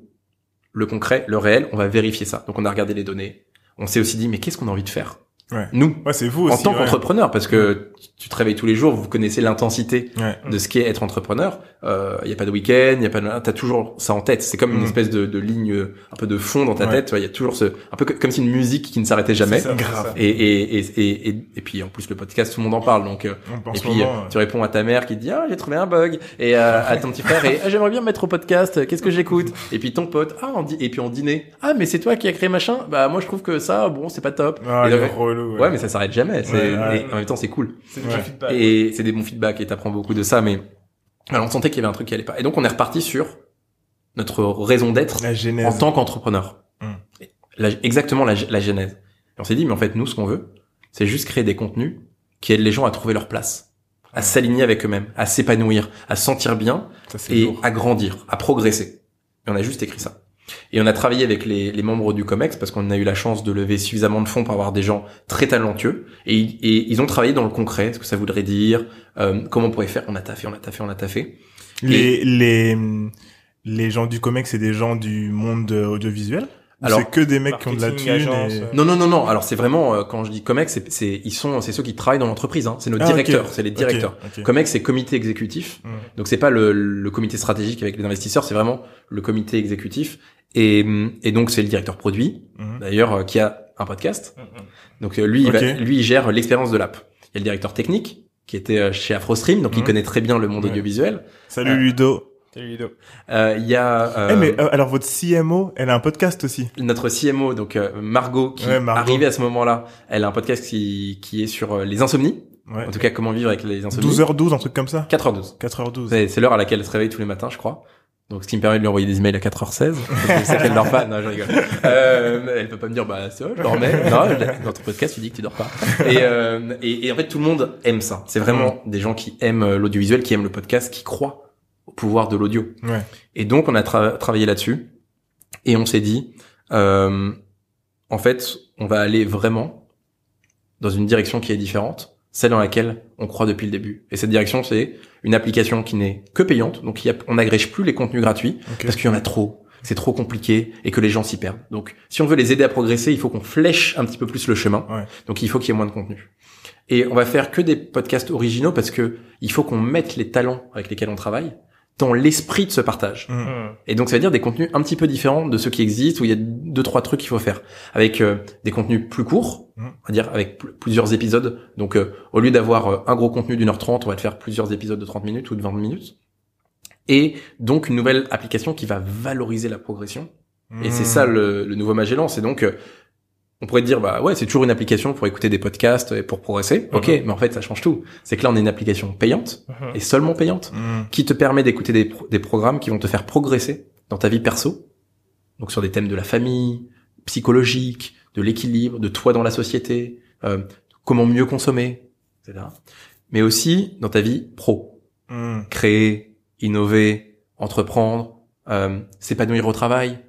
Le concret, le réel, on va vérifier ça. Donc on a regardé les données. On s'est aussi dit, mais qu'est-ce qu'on a envie de faire? Ouais. Nous, Ouais, c'est vous en tant ouais. qu'entrepreneur, parce que tu te réveilles tous les jours, vous connaissez l'intensité Ouais. de ce qu'est être entrepreneur. Il euh, y a pas de week-end, il y a pas de, t'as toujours ça en tête. C'est comme une Mm. espèce de, de ligne, un peu de fond dans ta Ouais. tête. Tu vois, il y a toujours ce, un peu comme si une musique qui ne s'arrêtait jamais. C'est ça, Grave. Et, et, et, et, et, et puis en plus le podcast, tout le monde en parle. Donc euh, En et puis moment, euh, tu réponds à ta mère qui te dit ah j'ai trouvé un bug et euh, à ton petit frère et ah, j'aimerais bien me mettre au podcast. Qu'est-ce que j'écoute? Et puis ton pote ah on dit et puis on dîner ah mais c'est toi qui as créé machin? Bah moi je trouve que ça bon c'est pas top. Ah, Et donc, ouais. mais ça s'arrête jamais. C'est Ouais, ouais. et en même temps c'est cool. C'est feedback. Et c'est des bons feedbacks et t'apprends beaucoup de ça, mais alors on sentait qu'il y avait un truc qui allait pas. Et donc on est reparti sur notre raison d'être La en tant qu'entrepreneur. Mm. La- exactement la, la genèse. Et on s'est dit, mais en fait, nous, ce qu'on veut, c'est juste créer des contenus qui aident les gens à trouver leur place, à s'aligner avec eux-mêmes, à s'épanouir, à se sentir bien Ça, et lourd. à grandir, à progresser. Et on a juste écrit ça. Et on a travaillé avec les, les membres du COMEX parce qu'on a eu la chance de lever suffisamment de fonds pour avoir des gens très talentueux. Et, et ils ont travaillé dans le concret, ce que ça voudrait dire, euh, comment on pourrait faire. On a taffé, on a taffé, on a taffé. Les, les, les gens du comex, c'est des gens du monde audiovisuel Alors, c'est que des mecs qui ont de la thune agence, et... euh, Non, non, non, non. Alors c'est vraiment euh, quand je dis Comex, c'est, c'est ils sont, c'est ceux qui travaillent dans l'entreprise. Hein. C'est nos Ah, directeurs, c'est les directeurs. Comex, c'est comité exécutif. Mm. Donc c'est pas le, le comité stratégique avec les investisseurs, c'est vraiment le comité exécutif. Et, et donc c'est le directeur produit, Mhm. d'ailleurs, euh, qui a un podcast. mm. Donc euh, lui, il va- lui, il gère l'expérience de l'app. Il y a le directeur technique qui était euh, chez AfroStream, donc il Mhm. connaît très bien le monde Ouais. audiovisuel. Salut Euh, Ludo. Salut Ludo. Euh, Il y a euh, Eh mais euh, alors votre CMO, elle a un podcast aussi. notre CMO, donc euh, Margot, qui Ouais, Margot. arrivait à ce moment-là. Elle a un podcast qui, qui est sur euh, les insomnies. Ouais. En tout cas, comment vivre avec les insomnies. 12h12, un truc comme ça 4h12. 4h12. C'est c'est l'heure à laquelle elle se réveille tous les matins, je crois. Donc, ce qui me permet de lui envoyer des emails à 4h16. parce que je sais qu'elle dort pas. Non, je rigole. Euh, elle peut pas me dire, bah, c'est vrai, je dormais. Non, je- dans ton podcast, tu dis que tu dors pas. Et, euh, et, et en fait, tout le monde aime ça. C'est vraiment des gens qui aiment euh, l'audiovisuel, qui aiment le podcast, qui croient au pouvoir de l'audio. Ouais. Et donc, on a tra- travaillé là-dessus. Et on s'est dit, euh, en fait, on va aller vraiment dans une direction qui est différente, celle dans laquelle on croit depuis le début. Et cette direction, c'est une application qui n'est que payante, donc on n'agrège plus les contenus gratuits, parce qu'il y en a trop, c'est trop compliqué, et que les gens s'y perdent. Donc, si on veut les aider à progresser, il faut qu'on flèche un petit peu plus le chemin. Ouais. Donc, il faut qu'il y ait moins de contenu. Et on va faire que des podcasts originaux, parce que il faut qu'on mette les talents avec lesquels on travaille dans l'esprit de ce partage. Mm. Mm. Et donc ça veut dire des contenus un petit peu différents de ceux qui existent où il y a deux trois trucs qu'il faut faire avec euh, des contenus plus courts, Mhm. on va dire avec pl- plusieurs épisodes. Donc euh, au lieu d'avoir euh, un gros contenu d'une heure trente, on va te faire plusieurs épisodes de 30 minutes ou de 20 minutes. Et donc une nouvelle application qui va valoriser la progression. Et c'est Mm. ça le, le nouveau Magellan, c'est donc euh, on pourrait te dire bah ouais c'est toujours une application pour écouter des podcasts et pour progresser. Ok, Mhm. mais en fait ça change tout. C'est que là on est une application payante Mhm. et seulement payante Mm. qui te permet d'écouter des, pro- des programmes qui vont te faire progresser dans ta vie perso, donc sur des thèmes de la famille, psychologique, de l'équilibre, de toi dans la société, euh, comment mieux consommer, etc. Mais aussi dans ta vie pro, créer, innover, entreprendre, euh, s'épanouir au travail,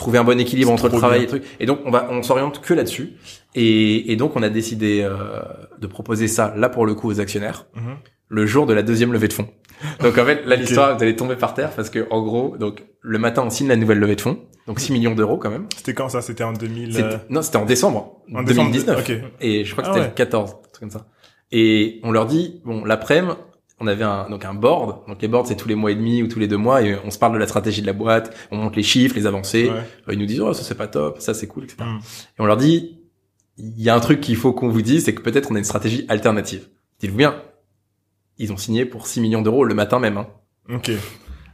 trouver un bon équilibre entre le travail bien. et trucs. Et donc on va, on s'oriente que là-dessus. Et, et donc on a décidé euh, de proposer ça là pour le coup aux actionnaires Mhm. le jour de la deuxième levée de fonds. Donc en fait, là l'histoire, vous allez tomber par terre parce que en gros, donc le matin on signe la nouvelle levée de fonds, donc 6 millions d'euros quand même. C'était quand ça? C'était en 2000 C'était- euh, Non, c'était en décembre, en décembre 2019. Ok. Et je crois que Ah c'était ouais. le 14, un truc comme ça. Et on leur dit, bon, l'après-midi, on avait un, donc un board. Donc les boards, c'est tous les mois et demi ou tous les deux mois et on se parle de la stratégie de la boîte, on monte les chiffres, les avancées. Ouais. Euh, Ils nous disent, oh, ça c'est pas top, ça c'est cool, etc. Mm. Et on leur dit, il y a un truc qu'il faut qu'on vous dise, c'est que peut-être on a une stratégie alternative. Dites-vous bien, ils ont signé pour 6 millions d'euros le matin même. Hein. Ok.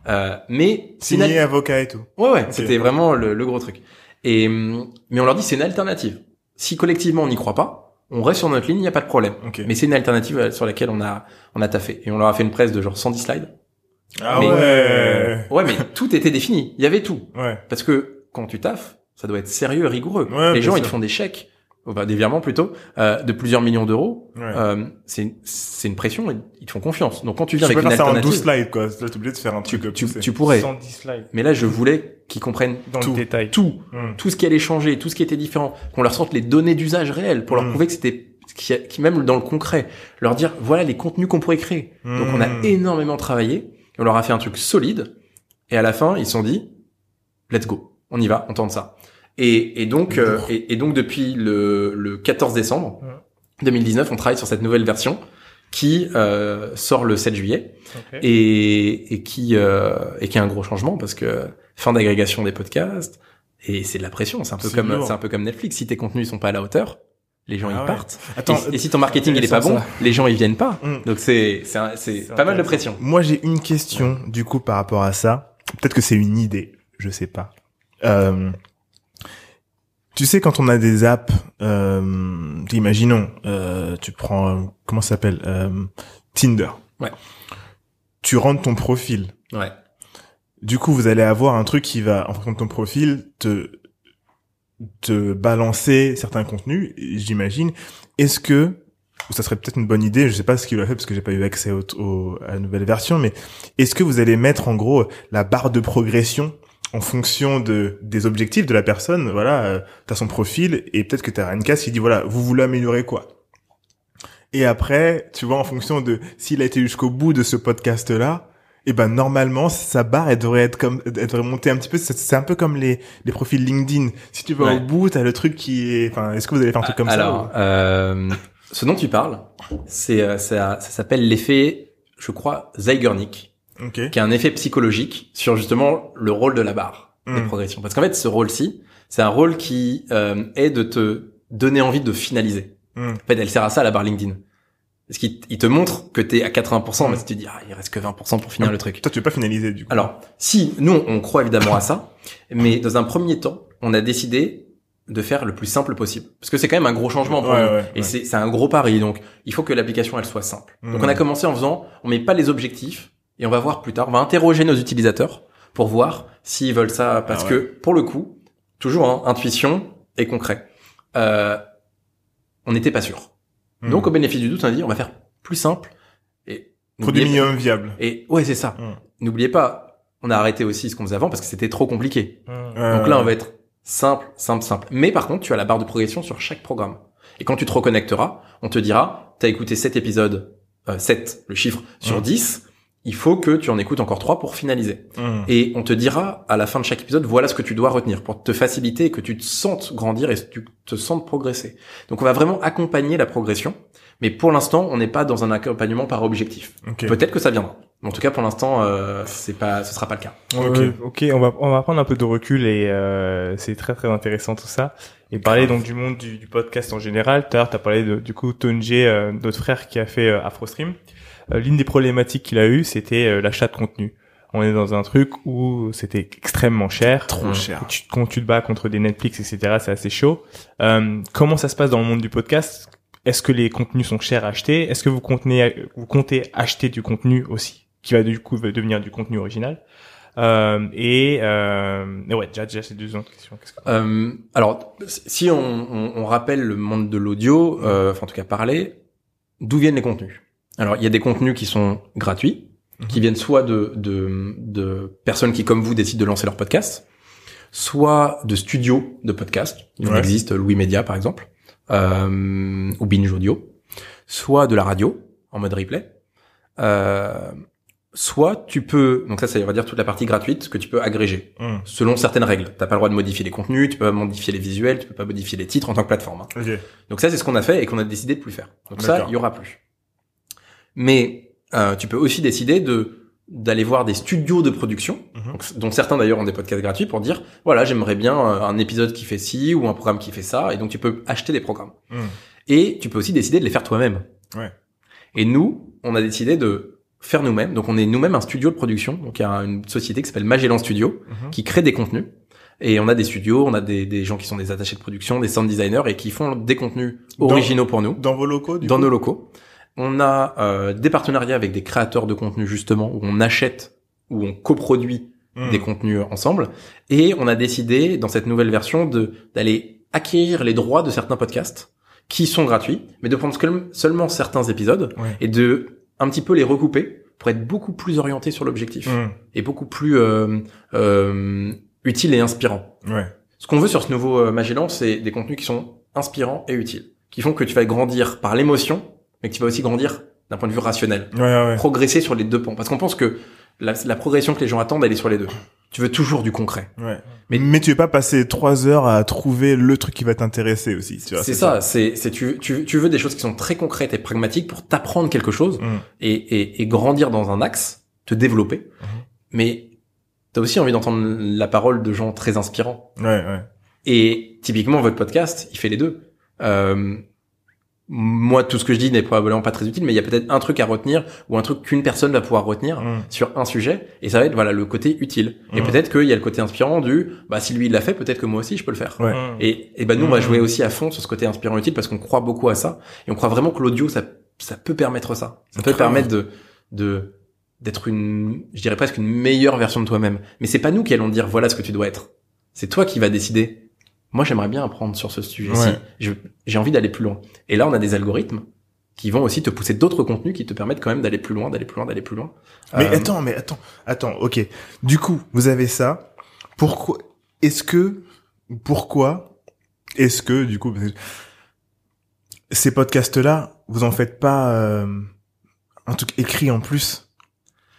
Euh, mais une Signé avocat et tout. Ouais, ouais, c'était vraiment le, le gros truc. Et hum, mais on leur dit c'est une alternative. Si collectivement on n'y croit pas, on reste sur notre ligne, il n'y a pas de problème. Ok. Mais c'est une alternative euh, sur laquelle on a on a taffé. Et on leur a fait une presse de genre 110 slides. Ah Mais- ouais. Ouais, mais tout était défini. Il y avait tout. Ouais. Parce que quand tu taffes, ça doit être sérieux et rigoureux. Ouais, Les gens ils te font des chèques, enfin des virements plutôt, euh, de plusieurs millions d'euros. Ouais. Euh, c'est c'est une pression. et Ils te font confiance. Donc quand tu Tu viens peux avec une faire ça en alternative, 12 slides, quoi. Là, t'es obligé de faire un tu, truc tu, poussé. tu pourrais. 110 slides Mais là, je voulais qu'ils comprennent dans Tout. le détail. tout. Mm. tout ce qui allait changer, tout ce qui était différent, qu'on leur sorte les données d'usage réelles pour leur Mm. prouver que c'était qui, qui même dans le concret, leur dire voilà les contenus qu'on pourrait créer. Donc on a Mm. énormément travaillé, on leur a fait un truc solide et à la fin, ils se sont dit let's go, on y va, on tente ça. Et, et donc euh, et, et donc depuis le, le 14 décembre Mm. 2019, on travaille sur cette nouvelle version qui euh, sort le 7 juillet et, et qui euh, et qui a un gros changement parce que fin d'agrégation des podcasts et c'est de la pression c'est un peu comme c'est un peu comme Netflix si tes contenus sont pas à la hauteur les gens Ah ils ouais. partent Attends, et, et si ton marketing il est pas bon ça. les gens ils viennent pas Mm. donc c'est c'est pas mal de pression Moi, j'ai une question, du coup, par rapport à ça. Peut-être que c'est une idée, je sais pas. Euh, tu sais, quand on a des apps, euh, imaginons, euh, tu prends, comment ça s'appelle, euh, Tinder. Ouais. Tu rentres ton profil. ouais Du coup, vous allez avoir un truc qui va, en fonction de ton profil, te te balancer certains contenus, j'imagine. Est-ce que ou ça serait peut-être une bonne idée, je sais pas ce qu'il a fait parce que j'ai pas eu accès au, au- à la nouvelle version, mais est-ce que vous allez mettre en gros la barre de progression en fonction de des objectifs de la personne, voilà, euh, t'as son profil et peut-être que t'as une case qui dit voilà, vous voulez améliorer quoi. Et après, tu vois, en fonction de s'il a été jusqu'au bout de ce podcast-là, et ben normalement sa barre elle devrait être comme elle devrait monter un petit peu. C'est un peu comme les les profils LinkedIn. Si tu vas Ouais. au bout, t'as le truc qui est. Enfin, est-ce que vous allez faire un truc comme Alors, ça euh, ce dont tu parles, c'est euh, ça, ça s'appelle l'effet, je crois, Zeigarnik, ou... Ok. qui est un effet psychologique sur justement le rôle de la barre des Mm. progressions. Parce qu'en fait, ce rôle-ci, c'est un rôle qui euh, est de te donner envie de finaliser. Mm. En fait, elle sert à ça la barre LinkedIn. Parce qu'il il te montre que t'es à 80%, Mm. mais si tu dis ah il reste que 20% pour finir le truc. Toi, tu veux pas finaliser du coup. Alors, si nous on croit évidemment à ça, mais dans un premier temps, on a décidé de faire le plus simple possible, parce que c'est quand même un gros changement pour Ouais, nous, ouais, et ouais. c'est c'est un gros pari, donc il faut que l'application elle soit simple. Donc on a commencé en faisant, on met pas les objectifs, et on va voir plus tard, on va interroger nos utilisateurs pour voir s'ils veulent ça, parce Ah ouais. que pour le coup, toujours hein, intuition et concret. Euh, on n'était pas sûr. Mm. Donc au bénéfice du doute, on a dit on va faire plus simple et produit minimum viable. et ouais, c'est ça. Mm. N'oubliez pas, on a arrêté aussi ce qu'on faisait avant parce que c'était trop compliqué. Euh, Donc là, on va être simple, simple, simple. Mais par contre, tu as la barre de progression sur chaque programme. Et quand tu te reconnecteras, on te dira, t'as écouté 7 épisodes, euh, 7, le chiffre, sur Mm. 10, il faut que tu en écoutes encore 3 pour finaliser. mm. Et on te dira à la fin de chaque épisode, voilà ce que tu dois retenir pour te faciliter et que tu te sentes grandir et que tu te sentes progresser. Donc on va vraiment accompagner la progression. Mais pour l'instant, on n'est pas dans un accompagnement par objectif. Peut-être que ça viendra. En tout cas, pour l'instant, euh, c'est pas, ce sera pas le cas. Ok. Euh, ok, on va on va prendre un peu de recul et euh, c'est très très intéressant tout ça. Et parler donc du monde du, du podcast en général. Tout à l'heure, t'as parlé de, du coup Tonje, euh, notre frère qui a fait euh, AfroStream. Euh, L'une des problématiques qu'il a eu, c'était euh, l'achat de contenu. On est dans un truc où c'était extrêmement cher. Trop Mm. cher. Tu, quand tu te bats contre des Netflix, etc., c'est assez chaud. Euh, comment ça se passe dans le monde du podcast? Est-ce que les contenus sont chers à acheter? Est-ce que vous, contenez, vous comptez acheter du contenu aussi, qui va du coup devenir du contenu original? Euh, et, euh, et ouais, déjà, déjà ces deux autres questions. Que- Euh, alors, si on, on- on rappelle le monde de l'audio, enfin en tout cas parler, d'où viennent les contenus? Alors, il y a des contenus qui sont gratuits, qui viennent soit de, de, de personnes qui, comme vous, décident de lancer leur podcast, soit de studios de podcast. Il en Ouais. existe, Louis Media par exemple, euh, ou Binge Audio, soit de la radio en mode replay. Euh, soit tu peux, donc ça, ça va dire toute la partie gratuite que tu peux agréger Mm. selon certaines règles. T'as pas le droit de modifier les contenus, tu peux pas modifier les visuels, tu peux pas modifier les titres en tant que plateforme. hein. Donc ça, c'est ce qu'on a fait et qu'on a décidé de plus faire. Donc ça, il y aura plus. Mais euh, tu peux aussi décider de d'aller voir des studios de production, Mhm. donc, dont certains d'ailleurs ont des podcasts gratuits pour dire voilà j'aimerais bien euh, un épisode qui fait ci ou un programme qui fait ça et donc tu peux acheter des programmes. Mm. Et tu peux aussi décider de les faire toi-même. Ouais. Et nous, on a décidé de faire nous-mêmes. Donc on est nous-mêmes un studio de production. Donc il y a une société qui s'appelle Magellan Studio Mhm. qui crée des contenus. Et on a des studios, on a des, des gens qui sont des attachés de production, des sound designers et qui font des contenus Dans- originaux pour nous Dans vos locaux, du dans coup? nos locaux. On a euh, des partenariats avec des créateurs de contenu justement où on achète où on coproduit Mm. des contenus ensemble et on a décidé dans cette nouvelle version de d'aller acquérir les droits de certains podcasts qui sont gratuits mais de prendre seul- seulement certains épisodes Ouais. et de un petit peu les recouper pour être beaucoup plus orienté sur l'objectif Mm. et beaucoup plus euh, euh, utile et inspirant. Ouais. Ce qu'on veut sur ce nouveau euh, Magellan, c'est des contenus qui sont inspirants et utiles, qui font que tu vas grandir par l'émotion, mais que tu vas aussi grandir d'un point de vue rationnel, Ouais, ouais, ouais. progresser sur les deux pans. Parce qu'on pense que la, la progression que les gens attendent, elle est sur les deux. Tu veux toujours du concret. Ouais. Mais, mais tu veux pas passer trois heures à trouver le truc qui va t'intéresser aussi, tu vois. C'est ça, c'est c'est tu, tu tu veux des choses qui sont très concrètes et pragmatiques pour t'apprendre quelque chose Mm. et, et et grandir dans un axe, te développer. Mhm. Mais t'as aussi envie d'entendre la parole de gens très inspirants. Ouais, ouais. Et typiquement, votre podcast, il fait les deux. Euh, moi, tout ce que je dis n'est probablement pas très utile, mais il y a peut-être un truc à retenir ou un truc qu'une personne va pouvoir retenir Mm. sur un sujet, et ça va être voilà le côté utile. Et Mm. peut-être qu'il y a le côté inspirant du bah si lui il l'a fait, peut-être que moi aussi je peux le faire. Ouais. Mm. Et, et ben nous on va jouer aussi à fond sur ce côté inspirant utile parce qu'on croit beaucoup à ça et on croit vraiment que l'audio ça ça peut permettre ça. Ça peut permettre de de d'être une je dirais presque une meilleure version de toi-même. Mais c'est pas nous qui allons dire voilà ce que tu dois être. C'est toi qui vas décider moi j'aimerais bien apprendre sur ce sujet-ci. Ouais. J'ai envie d'aller plus loin. Et là, on a des algorithmes qui vont aussi te pousser d'autres contenus qui te permettent quand même d'aller plus loin, d'aller plus loin, d'aller plus loin. Mais Euh, attends, mais attends, attends, ok. Du coup, vous avez ça. Pourquoi Est-ce que pourquoi est-ce que du coup ces podcasts-là, vous en faites pas euh, un truc écrit en plus?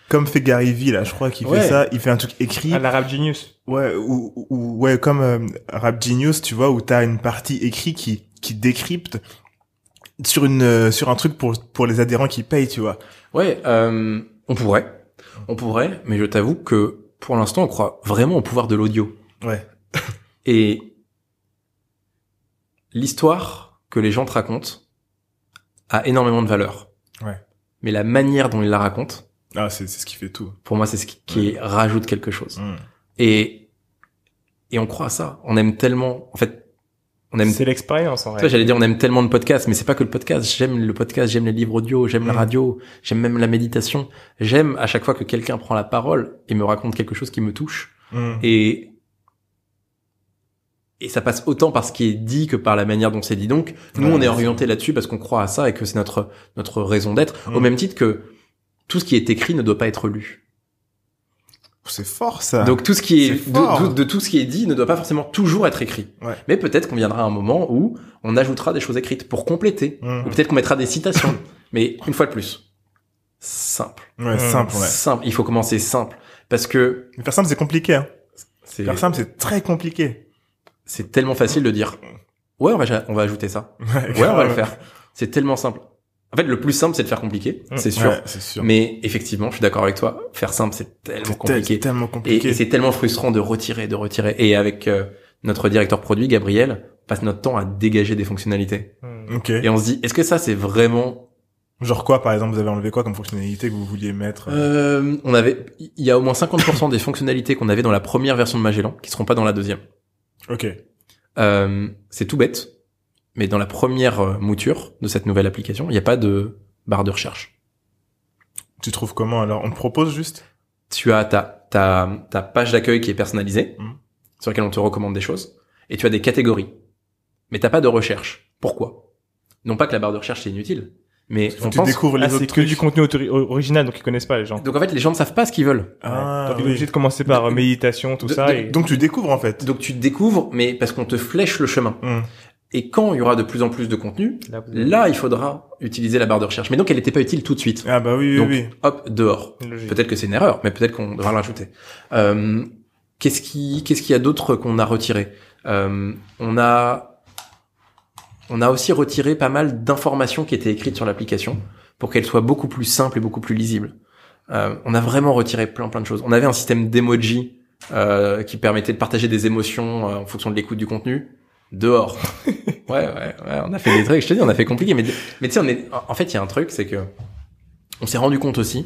Comme fait Gary Vee là, je crois qu'il Ouais. fait ça. Il fait un truc écrit. À l'Arab Genius. Ouais, ou, ou- ou- ouais, comme euh, Rap Genius, tu vois, où t'as une partie écrite qui qui décrypte sur une euh, sur un truc pour pour les adhérents qui payent, tu vois. Ouais, euh, on pourrait, on pourrait, mais je t'avoue que pour l'instant, on croit vraiment au pouvoir de l'audio. Ouais. Et l'histoire que les gens te racontent a énormément de valeur. Ouais. Mais la manière dont ils la racontent, Ah, c'est c'est ce qui fait tout. pour moi, c'est ce qui, qui rajoute quelque chose. Mm. Et et on croit à ça. On aime tellement, en fait, on aime C'est l'expérience en vrai. j'allais dire on aime tellement de podcasts, mais c'est pas que le podcast. J'aime le podcast, j'aime les livres audio, j'aime la Mm. radio, j'aime même la méditation. J'aime à chaque fois que quelqu'un prend la parole et me raconte quelque chose qui me touche. Mm. Et et ça passe autant par ce qui est dit que par la manière dont c'est dit. Donc, nous, Ouais, on est orienté là-dessus parce qu'on croit à ça et que c'est notre notre raison d'être. Mm. Au même titre que tout ce qui est écrit ne doit pas être lu. C'est fort ça. Donc tout ce qui est, de, fort. de- de tout ce qui est dit ne doit pas forcément toujours être écrit. Ouais. Mais peut-être qu'on viendra à un moment où on ajoutera des choses écrites pour compléter. Mm. Ou peut-être qu'on mettra des citations. Mais une fois de plus, simple. Ouais, Mm. simple, ouais. Simple. Il faut commencer simple. Parce que Mais Faire simple, c'est compliqué. Hein. c'est, Faire simple, c'est très compliqué. c'est tellement facile de dire, ouais, on va, on va ajouter ça. Ouais, on va le faire. C'est tellement simple. En fait, le plus simple, c'est de faire compliqué. Mm. C'est sûr. Ouais, sûr. Mais effectivement, je suis d'accord avec toi. Faire simple, c'est tellement compliqué. c'est tellement compliqué. et c'est tellement frustrant de retirer, de retirer. Et avec euh, notre directeur produit, Gabriel, on passe notre temps à dégager des fonctionnalités. Hmm. Ok. Et on se dit, est-ce que ça, c'est vraiment... Genre quoi, par exemple, vous avez enlevé quoi comme fonctionnalité que vous vouliez mettre Euh, on avait, il y a au moins 50% des fonctionnalités qu'on avait dans la première version de Magellan qui seront pas dans la deuxième. Ok. Euh, c'est tout bête, mais dans la première euh, mouture de cette nouvelle application, il n'y a pas de barre de recherche. Tu trouves comment alors? On te propose juste? Tu as ta, ta, ta page d'accueil qui est personnalisée, Mhm. sur laquelle on te recommande des choses, et tu as des catégories. Mais t'as pas de recherche. Pourquoi? Non pas que la barre de recherche c'est inutile, mais on Tu pense... découvres les Ah, autres que trucs. du contenu original, donc ils connaissent pas les gens. Donc en fait, les gens ne savent pas ce qu'ils veulent. Ah, donc, oui. obligé de commencer par euh, méditation, tout De- ça. de- et... Donc tu découvres en fait. Donc tu découvres, mais parce qu'on te flèche le chemin. Hmm. Et quand il y aura de plus en plus de contenu, Là, il faudra utiliser la barre de recherche. Mais donc, elle n'était pas utile tout de suite. Ah bah oui, oui, Donc, oui. hop, dehors. Peut-être que c'est une erreur, mais peut-être qu'on devra le rajouter. Euh, qu'est-ce qui, qu'est-ce qu'il y a d'autre qu'on a retiré euh, On a, on a aussi retiré pas mal d'informations qui étaient écrites sur l'application pour qu'elle soit beaucoup plus simple et beaucoup plus lisible. Euh, on a vraiment retiré plein plein de choses. On avait un système d'emoji euh, qui permettait de partager des émotions euh, en fonction de l'écoute du contenu. Dehors. ouais, ouais, ouais, on a fait des trucs. Je te dis, on a fait compliqué, mais mais tu sais, on est. En fait, il y a un truc, c'est que on s'est rendu compte aussi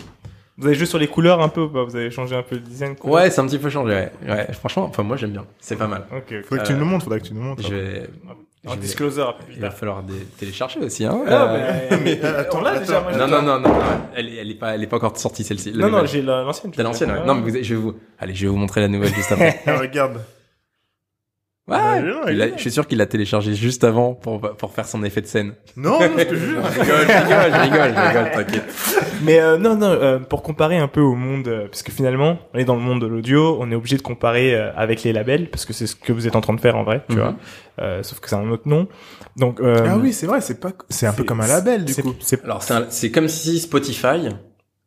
Vous avez joué sur les couleurs un peu ou pas? Vous avez changé un peu le design couleur? Ouais, c'est un petit peu changé. Ouais. ouais. Franchement, enfin moi j'aime bien. C'est pas mal. Ok, ok. Faudrait que tu nous montres, faudrait que tu nous montres. Je vais. Un je vais- disclosure Il va falloir des... télécharger aussi, hein. Ah, Euh, mais, mais, euh, attends, attends. déjà. moi, Non, non, non, non, non. Elle est, elle est pas, elle est pas encore sortie celle-ci. Non, non, j'ai la- l'ancienne. T'as l'ancienne. Ouais. Non, mais vous- je vais vous. Allez, je vais vous montrer la nouvelle juste après. Ah, regarde. Ouais. elle est là, elle il est a- là. je suis sûr qu'il l'a téléchargé juste avant pour pour faire son effet de scène. Non, non, je te jure. je rigole, je rigole, je rigole, je rigole, t'inquiète. Mais euh, non, non, euh, pour comparer un peu au monde, euh, parce que finalement, on est dans le monde de l'audio, on est obligé de comparer euh, avec les labels, parce que c'est ce que vous êtes en train de faire en vrai, tu Mhm. vois. Euh, sauf que c'est un autre nom. Donc, euh, Ah oui, c'est vrai, c'est pas, c'est un peu comme un label du coup. Alors c'est un- c'est comme si Spotify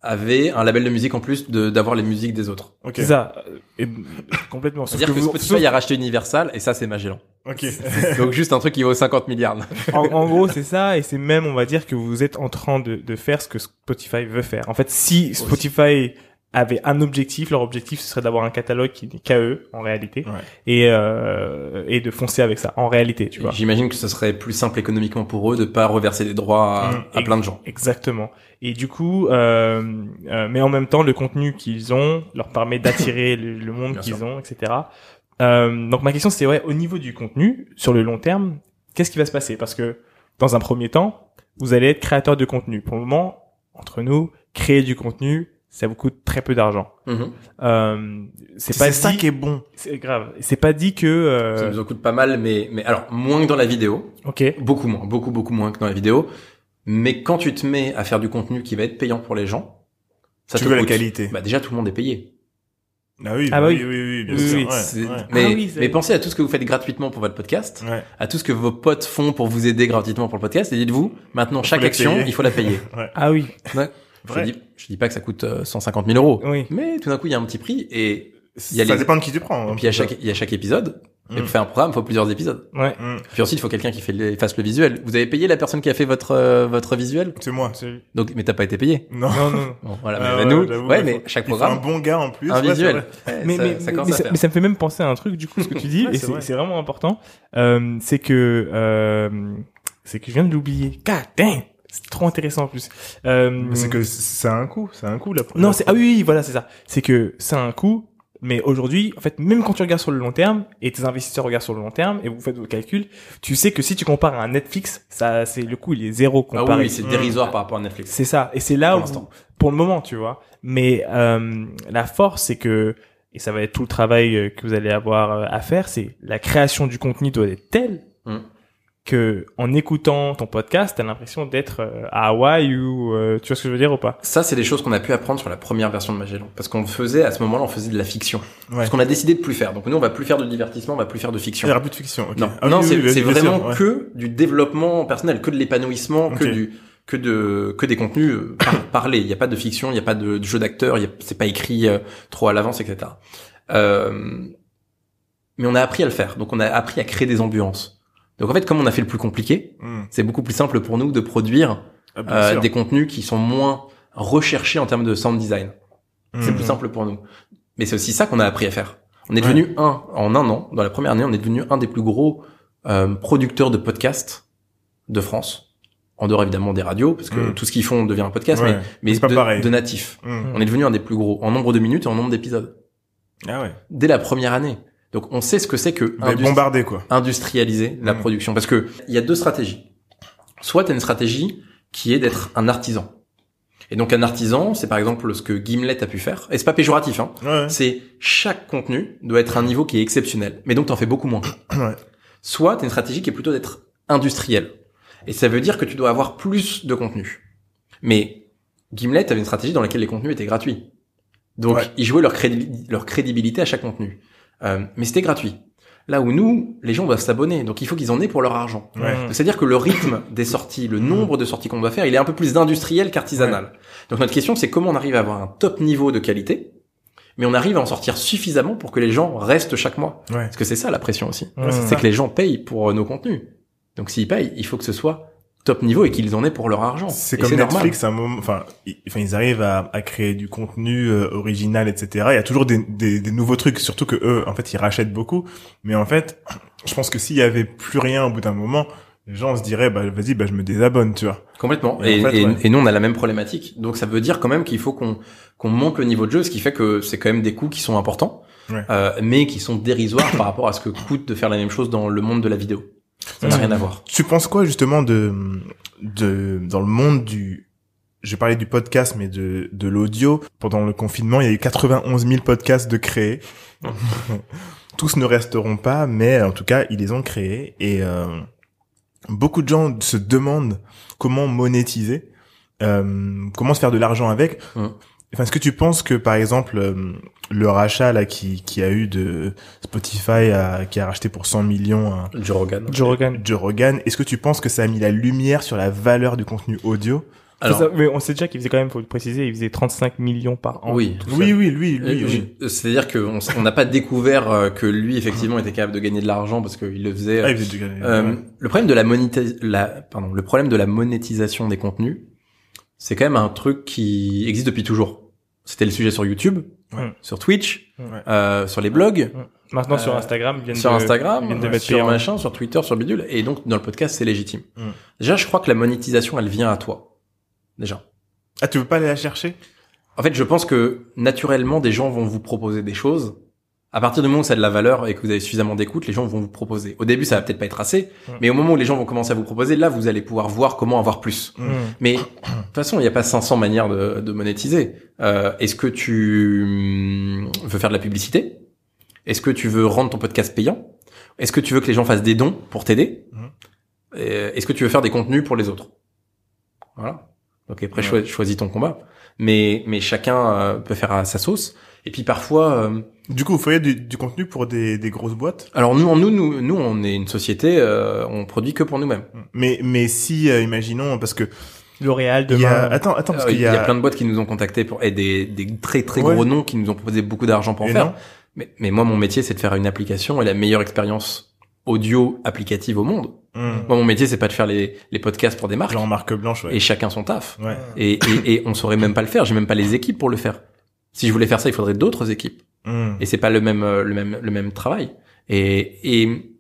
avait un label de musique en plus de d'avoir les musiques des autres. Ok. c'est ça, euh, et, complètement. C'est-à-dire que, vous- Spotify sauf- a racheté Universal et ça c'est Magellan. Ok. Donc juste un truc qui vaut 50 milliards. en, en gros, c'est ça, et c'est même, on va dire, que vous êtes en train de, de faire ce que Spotify veut faire. En fait, si Spotify avait un objectif, leur objectif, ce serait d'avoir un catalogue qui n'est qu'à eux, en réalité, Ouais. et, euh, et de foncer avec ça, en réalité, tu vois. J'imagine que ce serait plus simple économiquement pour eux de pas reverser des droits à, Mm. à plein de gens. Exactement. Et du coup, euh, euh, mais en même temps, le contenu qu'ils ont leur permet d'attirer le, le monde qu'ils ont, etc. Euh, donc ma question, c'était ouais, au niveau du contenu, sur le long terme, qu'est-ce qui va se passer? Parce que dans un premier temps, vous allez être créateur de contenu. Pour le moment, entre nous, créer du contenu, ça vous coûte très peu d'argent. Mhm. Euh, c'est pas C'est ça dit- qui est bon. c'est grave. C'est pas dit que. Ça Euh... nous en coûte pas mal, mais, mais alors, moins que dans la vidéo. Ok. Beaucoup moins, beaucoup, beaucoup moins que dans la vidéo. Mais quand tu te mets à faire du contenu qui va être payant pour les gens, ça Tu te veux la coûte. qualité. Bah, déjà, tout le monde est payé. Ah oui, Ah bah oui, oui. oui, oui, bien Oui, sûr. oui, ouais, C'est- ouais. Mais, Ah oui, mais pensez à tout ce que vous faites gratuitement pour votre podcast, Ouais. à tout ce que vos potes font pour vous aider gratuitement pour le podcast, et dites-vous, maintenant, chaque action, payer. il faut la payer. Ah oui. Ouais. Je Vrai. dis, je dis pas que ça coûte euh, 150 000 euros. Oui. Mais tout d'un coup, il y a un petit prix, et, Il y a Ça les- dépend de qui tu prends. et hein. puis à chaque, il y a chaque épisode. Et Mm. pour faire un programme, il faut plusieurs épisodes. Ouais. Mm. Puis ensuite, il faut quelqu'un qui fait le, fasse le visuel. Vous avez payé la personne qui a fait votre, euh, votre visuel? C'est moi. Donc, mais t'as pas été payé? Non. Non, non. Bon, voilà. Ah mais ouais, nous, ouais, il mais faut- chaque Il faut un programme, bon gars en plus. un ouais, c'est visuel. vrai. Ouais, mais, ça, mais, ça mais, commence mais à ça, faire. mais ça me fait même penser à un truc, du coup, ce que tu dis, Ouais, et c'est c'est vrai. c'est vraiment important, euh, c'est que, euh, c'est que je viens de l'oublier. God damn! C'est trop intéressant en plus. Euh, C'est que c'est un coup, c'est un coup là. Non, c'est, ah oui, oui, voilà, c'est ça. C'est que c'est un coût, mais aujourd'hui, en fait, même quand tu regardes sur le long terme, et tes investisseurs regardent sur le long terme, et vous faites vos calculs, tu sais que si tu compares à un Netflix, ça, c'est, le coût, il est zéro Ah comparé. oui, c'est dérisoire par rapport à Netflix. C'est ça. Et c'est là Pour où, pour le moment, tu vois. Mais euh, la force, c'est que, et ça va être tout le travail euh, que vous allez avoir euh, à faire, c'est la création du contenu doit être telle Mm. Que en écoutant ton podcast, t'as l'impression d'être euh, à Hawaï ou euh, tu vois ce que je veux dire ou pas? Ça, c'est des choses qu'on a pu apprendre sur la première version de Magellan. Parce qu'on faisait, à ce moment-là, on faisait de la fiction. Ouais. Parce qu'on a décidé de plus faire. Donc nous, on va plus faire de divertissement, on va plus faire de Il fiction. y aura plus de fiction. Non, Ah non, oui, c'est oui, vraiment ouais. que du développement personnel, que de l'épanouissement, que du que de que des contenus euh, par- parlés. Il n'y a pas de fiction, il n'y a pas de, de jeu d'acteur, il y a- c'est pas écrit euh, trop à l'avance, etc. Euh, mais on a appris à le faire. Donc on a appris à créer des ambiances. Donc en fait, comme on a fait le plus compliqué, Mm. c'est beaucoup plus simple pour nous de produire Ah, euh, des contenus qui sont moins recherchés en termes de sound design. C'est Mm. plus simple pour nous. Mais c'est aussi ça qu'on a appris à faire. On est Ouais. devenu un, en un an, dans la première année, on est devenu un des plus gros euh, producteurs de podcasts de France. En dehors évidemment des radios, parce que Mm. tout ce qu'ils font devient un podcast, Ouais. mais, mais de, de natifs. Mm. On est devenu un des plus gros en nombre de minutes et en nombre d'épisodes. Ah ouais. Dès la première année. Donc on sait ce que c'est que Mais bombardé quoi. industrialiser la Mm. production. Parce que il y a deux stratégies. Soit tu as une stratégie qui est d'être un artisan. Et donc un artisan, c'est par exemple ce que Gimlet a pu faire. Et c'est pas péjoratif, hein. Ouais. C'est chaque contenu doit être un niveau qui est exceptionnel. Mais donc t'en fais beaucoup moins. Ouais. Soit t'as une stratégie qui est plutôt d'être industriel. Et ça veut dire que tu dois avoir plus de contenu. Mais Gimlet avait une stratégie dans laquelle les contenus étaient gratuits. Donc Ouais. ils jouaient leur, crédi- leur crédibilité à chaque contenu. Euh, mais c'était gratuit. Là où nous, les gens doivent s'abonner. Donc il faut qu'ils en aient pour leur argent. Ouais. C'est-à-dire que le rythme des sorties, le nombre de sorties qu'on doit faire, il est un peu plus industriel qu'artisanal. Donc notre question, c'est comment on arrive à avoir un top niveau de qualité, mais on arrive à en sortir suffisamment pour que les gens restent chaque mois. Ouais. Parce que c'est ça la pression aussi. Ouais, c'est que les gens payent pour nos contenus. Donc s'ils payent, il faut que ce soit top niveau et qu'ils en aient pour leur argent. C'est comme. Netflix, un moment, enfin, ils, enfin, ils arrivent à, à créer du contenu euh, original, etc. Il y a toujours des, des, des nouveaux trucs, surtout que eux, en fait, ils rachètent beaucoup. Mais en fait, je pense que s'il y avait plus rien au bout d'un moment, les gens se diraient, bah, vas-y, bah, je me désabonne, tu vois. Complètement. Et Et, en fait, et- ouais. et nous, on a la même problématique. Donc, ça veut dire quand même qu'il faut qu'on qu'on monte le niveau de jeu, ce qui fait que c'est quand même des coûts qui sont importants, Ouais. euh, mais qui sont dérisoires par rapport à ce que coûte de faire la même chose dans le monde de la vidéo. Ça n'a Mm. rien à voir. Tu penses quoi, justement, de, de, dans le monde du, je parlais du podcast, mais de, de l'audio. Pendant le confinement, il y a eu 91 000 podcasts de créés. Tous ne resteront pas, mais en tout cas, ils les ont créés. Et euh, beaucoup de gens se demandent comment monétiser, euh, comment se faire de l'argent avec. Mm. Enfin, est-ce que tu penses que, par exemple, euh, le rachat là qui, qui a eu de Spotify, qui a racheté pour 100 millions Joe Rogan. Joe Rogan. Joe Rogan, est-ce que tu penses que ça a mis la lumière sur la valeur du contenu audio? Alors, ça- mais on sait déjà qu'il faisait quand même, faut le préciser, il faisait 35 millions par an. oui. Oui, oui, lui, lui, Euh, oui. je- C'est-à-dire qu'on n'a pas découvert euh, que lui, effectivement, était capable de gagner de l'argent parce qu'il le faisait. Ah, il faisait du Euh, le problème de la, monétis- la, pardon, le problème de la monétisation des contenus, c'est quand même un truc qui existe depuis toujours. C'était le sujet sur YouTube, Ouais. sur Twitch, Ouais. euh, sur les blogs, Maintenant sur Euh, Instagram, viennent sur de- Instagram, ils viennent de euh, mettre sur machin, sur Twitter, sur bidule, et donc dans le podcast c'est légitime. Mm. Déjà, je crois que la monétisation, elle vient à toi. Déjà. Ah, tu veux pas aller la chercher? En fait, je pense que naturellement, des gens vont vous proposer des choses À partir du moment où ça a de la valeur et que vous avez suffisamment d'écoute, les gens vont vous proposer. Au début, ça va peut-être pas être assez, Mm. mais au moment où les gens vont commencer à vous proposer, là, vous allez pouvoir voir comment avoir plus. Mm. Mais de toute façon, il n'y a pas 500 manières de, de monétiser. Euh, Est-ce que tu hum, veux faire de la publicité? Est-ce que tu veux rendre ton podcast payant? Est-ce que tu veux que les gens fassent des dons pour t'aider? Est-ce que tu veux faire des contenus pour les autres? Voilà. Donc après, Ouais. choisis ton combat. Mais mais chacun euh, peut faire à sa sauce. Et puis parfois, euh, Du coup, vous feriez du, du contenu pour des, des grosses boîtes? alors nous, nous, nous, nous, on est une société, euh, on produit que pour nous-mêmes. Mais, mais si, euh, imaginons, parce que L'Oréal il y a, demain. attends, attends, parce Euh, qu'il Il y y, a, a plein de boîtes qui nous ont contactés pour et des, des très très Ouais. gros noms qui nous ont proposé beaucoup d'argent pour en Et faire. Mais, mais moi, mon métier, c'est de faire une application et la meilleure expérience audio applicative au monde. Hum. Moi, mon métier, c'est pas de faire les, les podcasts pour des marques. genre marque blanche, ouais. Et chacun son taf. Ouais. Et, et, et on saurait même pas le faire. J'ai même pas les équipes pour le faire. Si je voulais faire ça, il faudrait d'autres équipes. Hum. Et c'est pas le même, euh, le même, le même travail. Et, et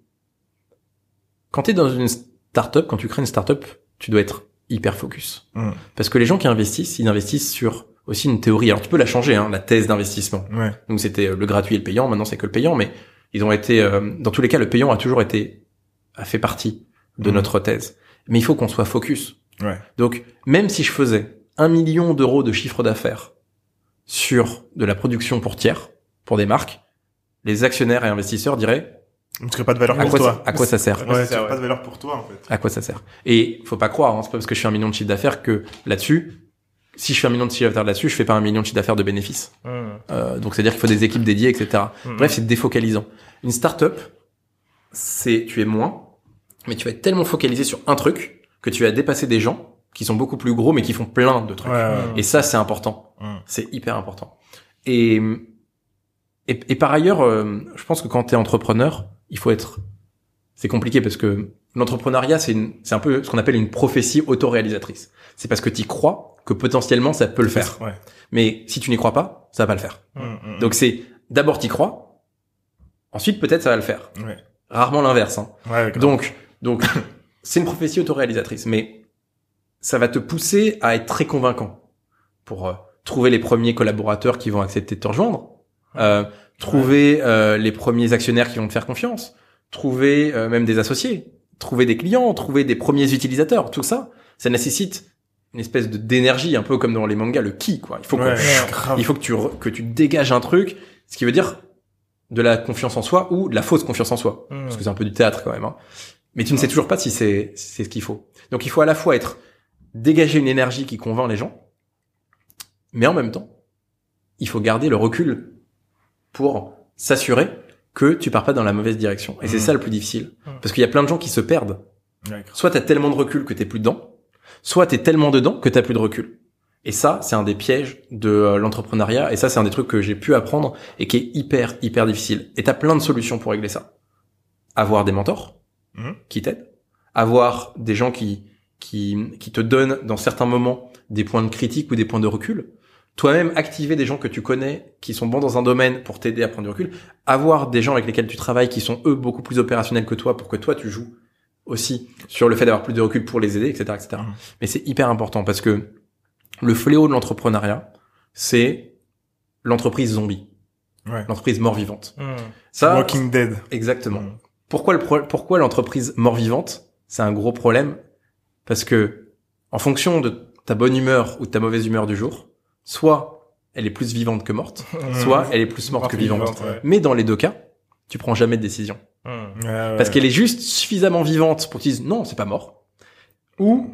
quand t'es dans une startup, quand tu crées une startup, tu dois être hyper focus. Hum. Parce que les gens qui investissent, ils investissent sur aussi une théorie. Alors tu peux la changer, hein, la thèse d'investissement. Ouais. Donc c'était euh, le gratuit et le payant. Maintenant c'est que le payant, mais ils ont été, euh, dans tous les cas, le payant a toujours été, a fait partie de Mhm. notre thèse. Mais il faut qu'on soit focus. Ouais. Donc même si je faisais un million d'euros de chiffre d'affaires sur de la production pour tiers, pour des marques, les actionnaires et investisseurs diraient Tu crées pas de valeur à pour quoi, toi. ça, à quoi ça sert Ouais, ça, crées ouais. pas de valeur pour toi, en fait. À quoi ça sert? Et faut pas croire, hein, c'est pas parce que je fais un million de chiffre d'affaires que là-dessus, si je fais un million de chiffre d'affaires là-dessus, je fais pas un million de chiffre d'affaires de bénéfices. Hum. Euh, donc c'est-à-dire qu'il faut des équipes dédiées, etc. Hum. Bref, c'est défocalisant. Une start-up, c'est tu es moins, mais tu vas être tellement focalisé sur un truc que tu vas dépasser des gens qui sont beaucoup plus gros mais qui font plein de trucs. Ouais, ouais. Et ça, c'est important. Hum. C'est hyper important. Et, et, et par ailleurs, euh, je pense que quand tu es entrepreneur, il faut être... C'est compliqué parce que l'entrepreneuriat, c'est une- c'est un peu ce qu'on appelle une prophétie autoréalisatrice. C'est parce que tu crois que potentiellement ça peut le faire. Ouais. Mais si tu n'y crois pas, ça va pas le faire. Hum, hum, Donc c'est d'abord t'y crois, ensuite peut-être ça va le faire. Ouais. Rarement l'inverse. Hein. Ouais. Donc donc c'est une prophétie autoréalisatrice, mais ça va te pousser à être très convaincant pour euh, trouver les premiers collaborateurs qui vont accepter de te rejoindre, euh, trouver euh, les premiers actionnaires qui vont te faire confiance, trouver euh, même des associés, trouver des clients, trouver des premiers utilisateurs, tout ça, ça nécessite une espèce de d'énergie, un peu comme dans les mangas, le ki, quoi. Il faut Ouais, grave. il faut que tu re- que tu dégages un truc, ce qui veut dire de la confiance en soi ou de la fausse confiance en soi, Hum. parce que c'est un peu du théâtre quand même. Hein. Mais tu ne sais toujours pas si c'est si c'est ce qu'il faut. Donc il faut à la fois être dégager une énergie qui convainc les gens, mais en même temps, il faut garder le recul pour s'assurer que tu pars pas dans la mauvaise direction. Et c'est Mhm. ça le plus difficile, Mhm. parce qu'il y a plein de gens qui se perdent. Soit t'as tellement de recul que t'es plus dedans, soit t'es tellement dedans que t'as plus de recul. Et ça, c'est un des pièges de euh, l'entrepreneuriat. Et ça, c'est un des trucs que j'ai pu apprendre et qui est hyper, hyper difficile. Et t'as plein de solutions pour régler ça. Avoir des mentors Mhm. qui t'aident. Avoir des gens qui, qui, qui te donnent dans certains moments des points de critique ou des points de recul. Toi-même, activer des gens que tu connais, qui sont bons dans un domaine pour t'aider à prendre du recul. Avoir des gens avec lesquels tu travailles qui sont eux beaucoup plus opérationnels que toi pour que toi tu joues aussi sur le fait d'avoir plus de recul pour les aider, etc., etc. Mhm. Mais c'est hyper important parce que le fléau de l'entrepreneuriat, c'est l'entreprise zombie, Ouais. l'entreprise mort-vivante. Hum. Ça, Walking Dead. exactement. Mhm. Pourquoi le pro- pourquoi l'entreprise mort-vivante, c'est un gros problème? Parce que en fonction de ta bonne humeur ou de ta mauvaise humeur du jour, soit elle est plus vivante que morte, soit elle est plus morte que vivante. Vivante, ouais. Mais dans les deux cas, tu prends jamais de décision. Hum. Ouais, ouais. Parce qu'elle est juste suffisamment vivante pour que tu dises non, c'est pas mort. Ou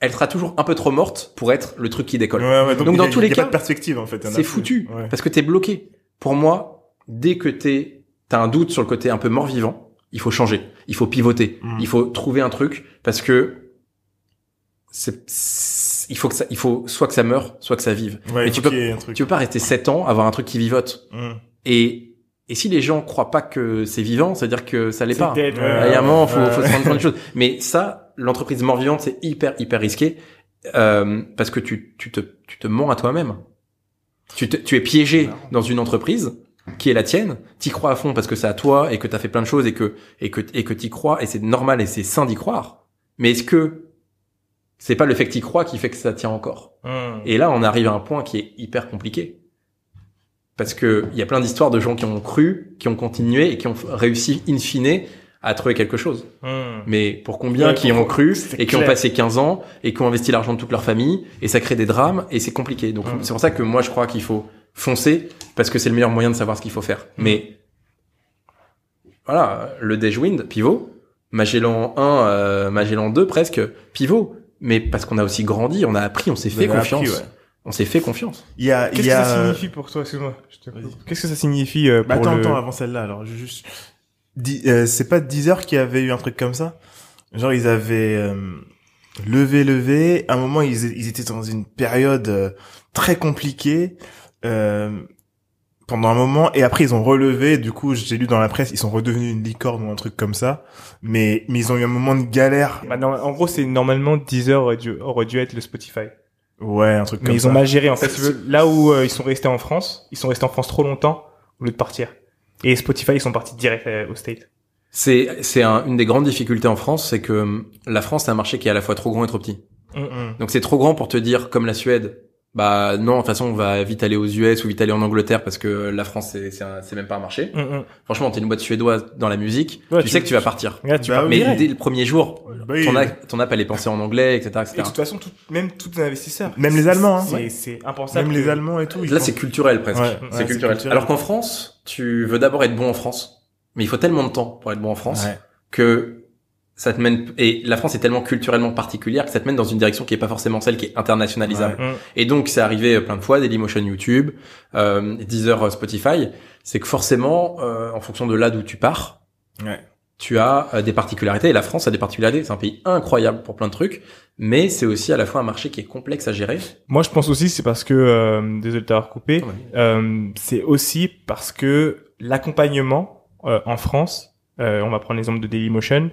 elle sera toujours un peu trop morte pour être le truc qui décolle. Ouais, ouais, donc, a- dans tous il y a les pas cas, de perspective en fait. C'est foutu Ouais. parce que t'es bloqué. Pour moi, dès que t'es t'as un doute sur le côté un peu mort-vivant, il faut changer, il faut pivoter, Mhm. il faut trouver un truc parce que c'est c'est- il faut que ça il faut soit que ça meure, soit que ça vive. Ouais, tu peux tu peux pas rester 7 ans avoir un truc qui vivote. Mhm. Et et si les gens croient pas que c'est vivant, c'est-à-dire que ça l'est C'est pas. dead, Ouais, ouais. Il y a un moment, faut, Ouais. faut se rendre compte de choses. Mais ça, l'entreprise mort-vivante, c'est hyper, hyper risqué euh, parce que tu, tu te, tu te mens à toi-même. Tu, te- tu es piégé dans une entreprise qui est la tienne. T'y crois à fond parce que c'est à toi et que t'as fait plein de choses et que et que et que t'y crois et c'est normal et c'est sain d'y croire. Mais est-ce que c'est pas le fait que t'y crois qui fait que ça tient encore Hum. Et là, on arrive à un point qui est hyper compliqué. parce que il y a plein d'histoires de gens qui ont cru, qui ont continué et qui ont réussi in fine à trouver quelque chose. Hmm. Mais pour combien Ouais, qui ont cru et qui ont passé 15 ans et qui ont investi l'argent de toute leur famille et ça crée des drames et c'est compliqué. Donc Mm. c'est pour ça que moi je crois qu'il faut foncer parce que c'est le meilleur moyen de savoir ce qu'il faut faire. Mais voilà, le Wind, pivot, Magellan 1, euh, Magellan 2 presque, pivot. Mais parce qu'on a aussi grandi, on a appris, on s'est fait confiance. appris, ouais. On s'est fait confiance. Il y a, il Qu'est-ce y que a, ça signifie pour toi Excuse-moi. Qu'est-ce que ça signifie euh, pour Bah, attends, le... attends, avant celle-là, alors, je juste, Di- euh, c'est pas Deezer qui avait eu un truc comme ça? Genre, ils avaient, euh, levé, levé. À un moment, ils, ils étaient dans une période euh, très compliquée, euh, pendant un moment, et après, ils ont relevé. Du coup, j'ai lu dans la presse, ils sont redevenus une licorne ou un truc comme ça. Mais, mais ils ont eu un moment de galère. Bah, non, en gros, c'est normalement Deezer aurait dû, aurait dû être le Spotify. Ouais, un truc Mais comme ils ça. ont mal géré. En fait, là où euh, ils sont restés en France, ils sont restés en France trop longtemps au lieu de partir. Et Spotify, ils sont partis direct euh, au State. C'est c'est un- une des grandes difficultés en France, c'est que hum, la France c'est un marché qui est à la fois trop grand et trop petit. Mm. Donc c'est trop grand pour te dire comme la Suède. Bah non, de toute façon on va vite aller aux US ou vite aller en Angleterre parce que la France c'est c'est un- c'est même pas un marché. Mm, mm. Franchement, t'es une boîte suédoise dans la musique, Ouais, tu, tu- sais que tu vas partir. Là, tu Bah pars. Mais dès le premier jour, Bah ton app, ton app elle est pensée en anglais, etc. Et etc. de toute façon, tout, même tous les investisseurs. Même les Allemands, hein. C'est, Ouais. c'est impensable. Même les Allemands et tout. Là c'est culturel presque. Ouais, c'est ouais, culturel. culturel. Alors qu'en France, tu veux d'abord être bon en France, mais il faut tellement de temps pour être bon en France Ouais. que ça te mène et la France est tellement culturellement particulière que ça te mène dans une direction qui est pas forcément celle qui est internationalisable. Mm. Et donc c'est arrivé plein de fois, Dailymotion YouTube, euh, Deezer, euh, Spotify, c'est que forcément, euh, en fonction de là d'où tu pars, Ouais. tu as euh, des particularités. Et la France a des particularités. C'est un pays incroyable pour plein de trucs, mais c'est aussi à la fois un marché qui est complexe à gérer. Moi, je pense aussi, c'est parce que, euh, désolé de t'avoir coupé, euh, c'est aussi parce que l'accompagnement euh, en France, euh, on va prendre l'exemple de Dailymotion,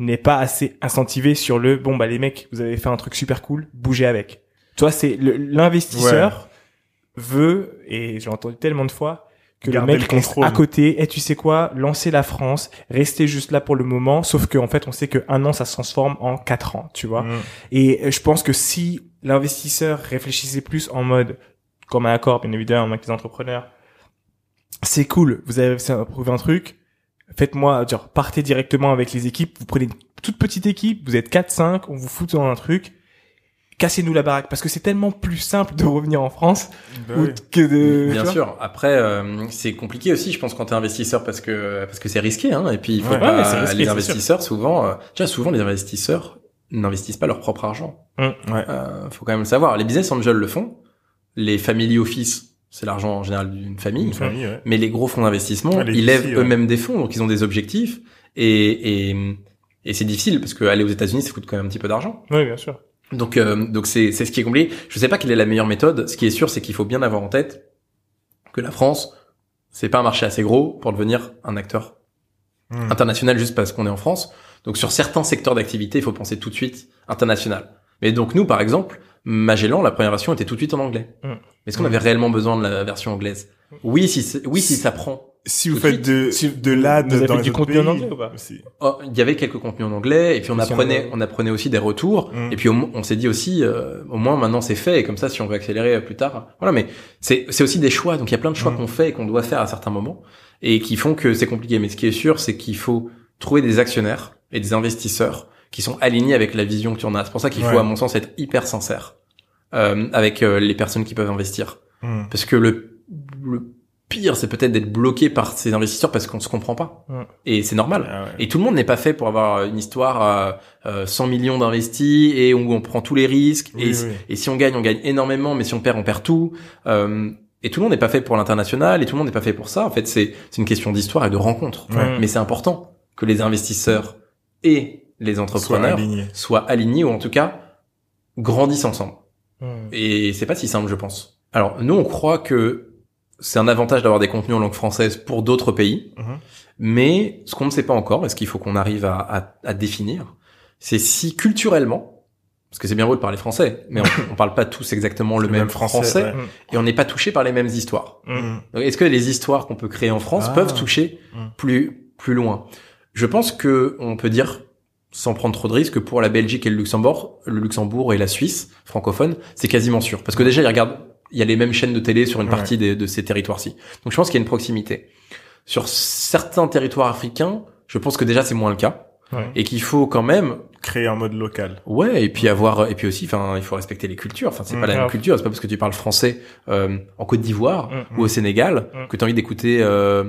n'est pas assez incentivé sur le bon bah les mecs, vous avez fait un truc super cool, bougez avec. Toi, c'est l'investisseur veut et j'ai entendu tellement de fois que Garder le mec le reste à côté et tu sais quoi, lancer la France, rester juste là pour le moment, sauf qu'en fait on sait que un an ça se transforme en quatre ans, tu vois. Mm. Et euh, je pense que si l'investisseur réfléchissait plus en mode, comme un accord, bien évidemment, avec les entrepreneurs, c'est cool, vous avez prouvé un truc, faites-moi, genre, partez directement avec les équipes, vous prenez une toute petite équipe, vous êtes 4-5, on vous fout dans un truc, cassez-nous la baraque, parce que c'est tellement plus simple de revenir en France Bah ou oui. que de... Bien sûr. Après, euh, c'est compliqué aussi, je pense, quand t'es investisseur, parce que parce que c'est risqué, hein. Et puis il faut Ouais. pas- Ouais, mais c'est risqué, les investisseurs souvent, euh, tu vois, souvent les investisseurs n'investissent pas leur propre argent. Ouais. Euh, faut quand même le savoir. Les business angels le font. Les family office, c'est l'argent en général d'une famille. Une famille, ouais. Mais les gros fonds d'investissement, ils lèvent ouais. eux-mêmes des fonds, donc ils ont des objectifs. Et, et, et c'est difficile parce que aller aux États-Unis, ça coûte quand même un petit peu d'argent. Oui, bien sûr. Donc, euh, donc c'est c'est ce qui est compliqué. Je sais pas quelle est la meilleure méthode. Ce qui est sûr, c'est qu'il faut bien avoir en tête que la France, c'est pas un marché assez gros pour devenir un acteur Mm. international juste parce qu'on est en France. Donc sur certains secteurs d'activité, il faut penser tout de suite international. Mais donc nous, par exemple, Magellan, la première version était tout de suite en anglais. Mm. Est-ce qu'on avait réellement besoin de la version anglaise? Oui, si oui, si ça prend. Si vous Tout faites de, Si- de l'ad dans fait les du contenu en pays, anglais ou pas? Oh, il y avait quelques contenus en anglais et puis on Si apprenait, a- on apprenait aussi des retours. Mm. Et puis on s'est dit aussi, euh, au moins maintenant c'est fait et comme ça si on veut accélérer euh, plus tard, voilà. Mais c'est c'est aussi des choix. Donc il y a plein de choix Mm. qu'on fait et qu'on doit faire à certains moments et qui font que c'est compliqué. Mais ce qui est sûr, c'est qu'il faut trouver des actionnaires et des investisseurs qui sont alignés avec la vision que tu en as. C'est pour ça qu'il faut, à mon sens, être hyper sincère euh, avec euh, les personnes qui peuvent investir. Mm. Parce que le, le pire, c'est peut-être d'être bloqué par ces investisseurs parce qu'on se comprend pas. Mm. Et c'est normal. Ah ouais. Et tout le monde n'est pas fait pour avoir une histoire à euh, 100 millions d'investis et où on prend tous les risques. Oui, et, oui. et si on gagne, on gagne énormément, mais si on perd, on perd tout. Euh, et tout le monde n'est pas fait pour l'international et tout le monde n'est pas fait pour ça. En fait, c'est c'est une question d'histoire et de rencontre. Ouais. Mais c'est important que les investisseurs et les Soit entrepreneurs soient alignés ou en tout cas grandissent ensemble. Mm. Et c'est pas si simple, je pense. Alors, nous, on croit que c'est un avantage d'avoir des contenus en langue française pour d'autres pays. Mhm. Mais ce qu'on ne sait pas encore, et ce qu'il faut qu'on arrive à, à- à définir, c'est si culturellement, parce que c'est bien beau de parler français, mais on, on parle pas tous exactement le, Le même même français, français, ouais. et on n'est pas touché par les mêmes histoires. Donc, Est-ce que les histoires qu'on peut créer en France Ah. peuvent toucher Mm. plus plus loin? Je pense que on peut dire, sans prendre trop de risques, que pour la Belgique et le Luxembourg, le Luxembourg et la Suisse francophone, c'est quasiment sûr, parce que déjà ils regardent il y a les mêmes chaînes de télé sur une Ouais. partie des- de ces territoires-ci. Donc je pense qu'il y a une proximité. Sur certains territoires africains, je pense que déjà c'est moins le cas Ouais. et qu'il faut quand même Créer en mode local. Ouais, et puis avoir, et puis aussi, enfin, il faut respecter les cultures. Enfin, c'est Mm, pas la même culture. C'est pas parce que tu parles français euh, en Côte d'Ivoire Mm, ou au Sénégal Mm. que tu as envie d'écouter. Euh,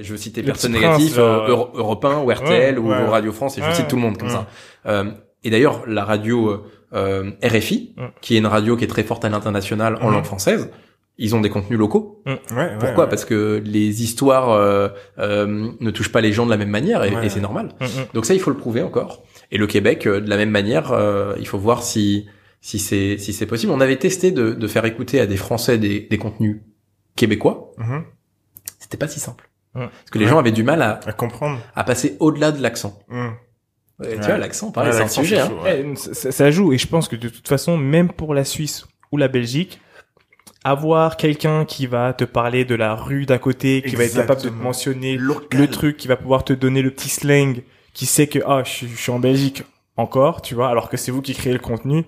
je veux citer personne négative, euh, Euro- Europe 1 ou RTL ou ouais. Radio France, et je Ouais. cite tout le monde comme Mm. ça. Euh, et d'ailleurs, la radio euh, euh, RFI, qui est une radio qui est très forte à l'international en langue française, ils ont des contenus locaux. Pourquoi. Parce que les histoires euh, euh, ne touchent pas les gens de la même manière, et, c'est normal. Mm, mm. Donc ça, il faut le prouver encore. Et le Québec, euh, de la même manière, euh, il faut voir si si c'est si c'est possible. On avait testé de, de faire écouter à des Français des, des contenus québécois. Mhm. C'était pas si simple. Ouais. Parce que les Ouais. gens avaient du mal à, À comprendre. à passer au-delà de l'accent. Ouais, Ouais. Tu vois, l'accent, pareil, Ouais, c'est un sujet. Hein. Eh, ça, ça joue et je pense que de toute façon, même pour la Suisse ou la Belgique, avoir quelqu'un qui va te parler de la rue d'à côté, qui va être capable de te mentionner Local. le truc, qui va pouvoir te donner le petit slang, qui sait que ah je, suis- je suis en Belgique encore, tu vois, alors que c'est vous qui créez le contenu,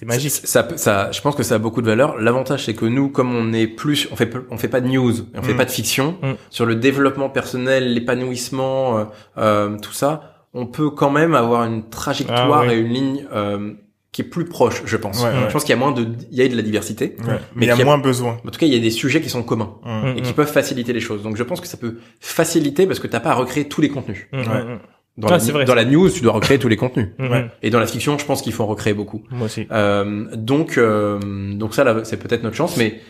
c'est magique. Ça, ça, peut- ça, je pense que ça a beaucoup de valeur. L'avantage, c'est que nous, comme on est plus, on fait, on fait pas de news, et on fait Mm. pas de fiction Mm. sur le développement personnel, l'épanouissement, euh, euh, tout ça, on peut quand même avoir une trajectoire Ah, oui. et une ligne euh, qui est plus proche, je pense. Ouais, ouais. Je pense qu'il y a moins de, il y a de la diversité. Ouais. Mais il y a y a- moins besoin. En tout cas, il y a des sujets qui sont communs et qui peuvent faciliter les choses. Donc, je pense que ça peut faciliter parce que t'as pas à recréer tous les contenus. Ouais. Dans, Ah, la, c'est vrai, dans ça. la news, tu dois recréer tous les contenus. mm. Ouais. Et dans la fiction, je pense qu'il faut en recréer beaucoup. Moi aussi. Euh, donc, euh, donc ça, là, c'est peut-être notre chance, mais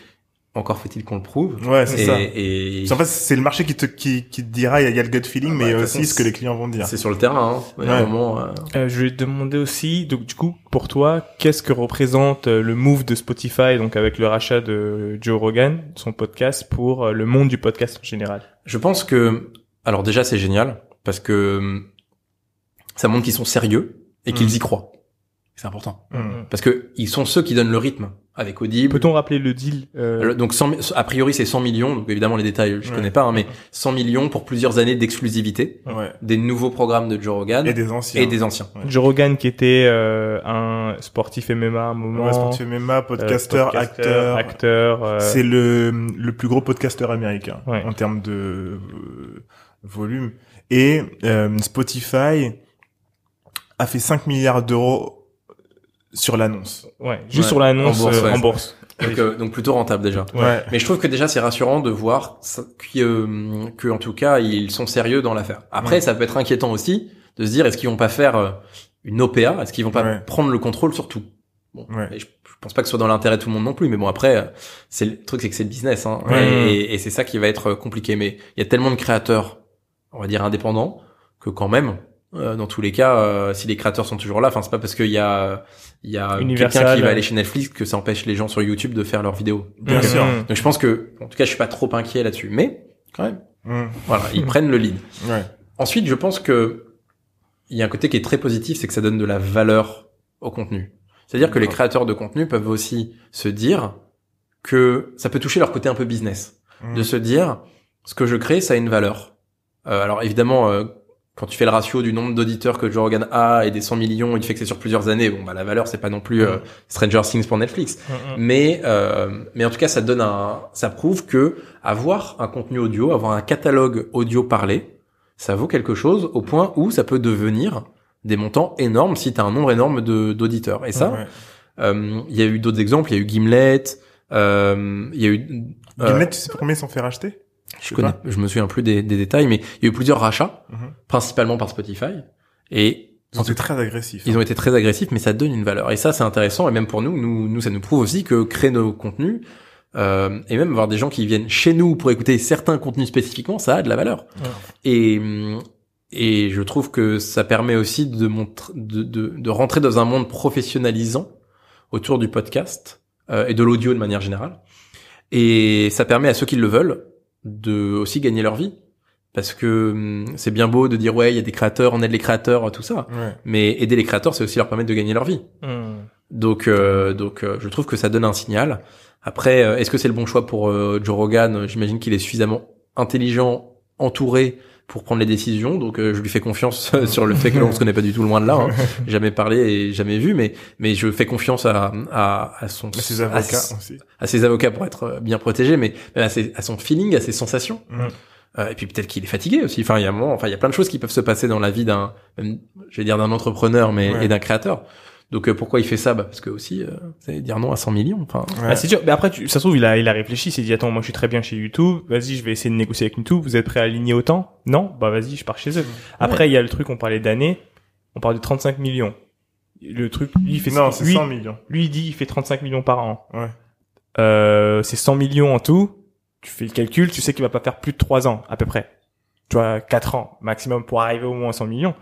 encore faut-il qu'on le prouve. Ouais, c'est et, ça. et En fait, c'est le marché qui te, qui, qui te dira, il y, a- il y a le gut feeling, Ah, mais bah, aussi ce que les clients vont dire. c'est sur le terrain. Hein. A un Ouais. moment, euh, Euh, je vais te demander aussi, donc du coup, pour toi, qu'est-ce que représente euh, le move de Spotify, donc avec le rachat de Joe Rogan, son podcast, pour le monde du podcast en général? Je pense que, alors déjà, c'est génial parce que ça montre qu'ils sont sérieux et qu'ils Mm. y croient. C'est important Mhm. parce que ils sont ceux qui donnent le rythme avec Audible. Peut-on rappeler le deal euh, Donc 100 mi- a priori c'est 100 millions, donc évidemment les détails je Ouais. connais pas, hein, mais 100 millions pour plusieurs années d'exclusivité, Ouais. des nouveaux programmes de Joe Rogan Et des anciens. et des anciens. Joe Rogan qui était euh, un sportif MMA à un moment, Ouais, sportif MMA, euh, podcaster, acteur. acteur. euh, C'est le, le plus gros podcasteur américain Ouais. en termes de euh, volume. Et euh, Spotify a fait 5 milliards d'euros sur l'annonce. ouais, juste Ouais, sur l'annonce en bourse, euh, ouais. en bourse. Donc, euh, donc plutôt rentable déjà. Ouais. Mais je trouve que déjà c'est rassurant de voir ça- que, euh, que en tout cas ils sont sérieux dans l'affaire. Après Ouais. ça peut être inquiétant aussi de se dire est-ce qu'ils vont pas faire euh, une OPA, est-ce qu'ils vont pas Ouais. prendre le contrôle sur tout? Bon, je, je pense pas que ce soit dans l'intérêt de tout le monde non plus, mais bon après euh, c'est le truc c'est que c'est le business hein, Ouais. et, et c'est ça qui va être compliqué. Mais il y a tellement de créateurs, on va dire indépendants, que quand même euh, dans tous les cas, euh, si les créateurs sont toujours là, enfin c'est pas parce qu'il y a il y a quelqu'un qui va euh. aller chez Netflix que ça empêche les gens sur YouTube de faire leurs vidéos. Bien Mhm. sûr. Donc je pense que, en tout cas, je suis pas trop inquiet là-dessus, mais quand même, Mhm. voilà, ils prennent le lead. Ouais. Ensuite, je pense que il y a un côté qui est très positif, c'est que ça donne de la valeur au contenu. C'est-à-dire que les créateurs de contenu peuvent aussi se dire que ça peut toucher leur côté un peu business, Mhm. de se dire ce que je crée, ça a une valeur. Euh, alors évidemment, euh, quand tu fais le ratio du nombre d'auditeurs que Joe Rogan a et des 100 millions, il fait que c'est sur plusieurs années. Bon, bah la valeur, c'est pas non plus euh, Stranger Things pour Netflix. Mm, mm. Mais euh, mais en tout cas, ça donne un, ça prouve que avoir un contenu audio, avoir un catalogue audio parlé, ça vaut quelque chose au point où ça peut devenir des montants énormes si tu as un nombre énorme de d'auditeurs. Et ça, euh, il y a eu d'autres exemples. Il y a eu Gimlet. euh, Il y a eu. Gimlet, tu sais pour combien ils sont fait racheter? Je connais, pas. je me souviens plus des, des détails, mais il y a eu plusieurs rachats, Mhm. principalement par Spotify. Et Ils ont été très agressifs. ils ont été très agressifs, mais ça donne une valeur. Et ça, c'est intéressant. Et même pour nous, nous, nous, ça nous prouve aussi que créer nos contenus, euh, et même avoir des gens qui viennent chez nous pour écouter certains contenus spécifiquement, ça a de la valeur. Ouais. Et, et je trouve que ça permet aussi de, de, de, de rentrer dans un monde professionnalisant autour du podcast euh, et de l'audio de manière générale. Et ça permet à ceux qui le veulent de aussi gagner leur vie. Parce que hum, c'est bien beau de dire ouais, il y a des créateurs, on aide les créateurs, tout ça. Ouais. Mais aider les créateurs, c'est aussi leur permettre de gagner leur vie. Mm. Donc, euh, donc, euh, je trouve que ça donne un signal. Après, euh, est-ce que c'est le bon choix pour euh, Joe Rogan? J'imagine qu'il est suffisamment intelligent, entouré pour prendre les décisions. Donc euh, je lui fais confiance sur le fait que l'on se connaît pas du tout loin de là, hein. jamais parlé et jamais vu, mais mais je fais confiance à à, à son Ses à avocats ses- aussi. à ses avocats pour être bien protégé, mais à, ses- à son feeling, à ses sensations. Mm. Euh, et puis peut-être qu'il est fatigué aussi. Enfin, il y a un moment, enfin, il y a plein de choses qui peuvent se passer dans la vie d'un, je vais dire d'un entrepreneur, mais Ouais. et d'un créateur. Donc euh, pourquoi il fait ça? Bah, Parce que aussi, euh, c'est dire non à 100 millions. Enfin, Ouais. Ah, c'est dur. Mais après, tu, ça se trouve, il a, il a réfléchi, il s'est dit, attends, moi, je suis très bien chez YouTube. Vas-y, je vais essayer de négocier avec YouTube. Vous êtes prêt à aligner autant? Non? Bah, vas-y, je pars chez eux. Après, il y a le truc, on parlait d'années. On parle de 35 millions. Le truc, lui, il fait, Non, c'est lui, 100 millions. lui, il dit, il fait 35 millions par an. Ouais. Euh, c'est 100 millions en tout. Tu fais le calcul, tu sais qu'il va pas faire plus de 3 ans, à peu près. Tu vois, 4 ans maximum pour arriver au moins à 100 millions.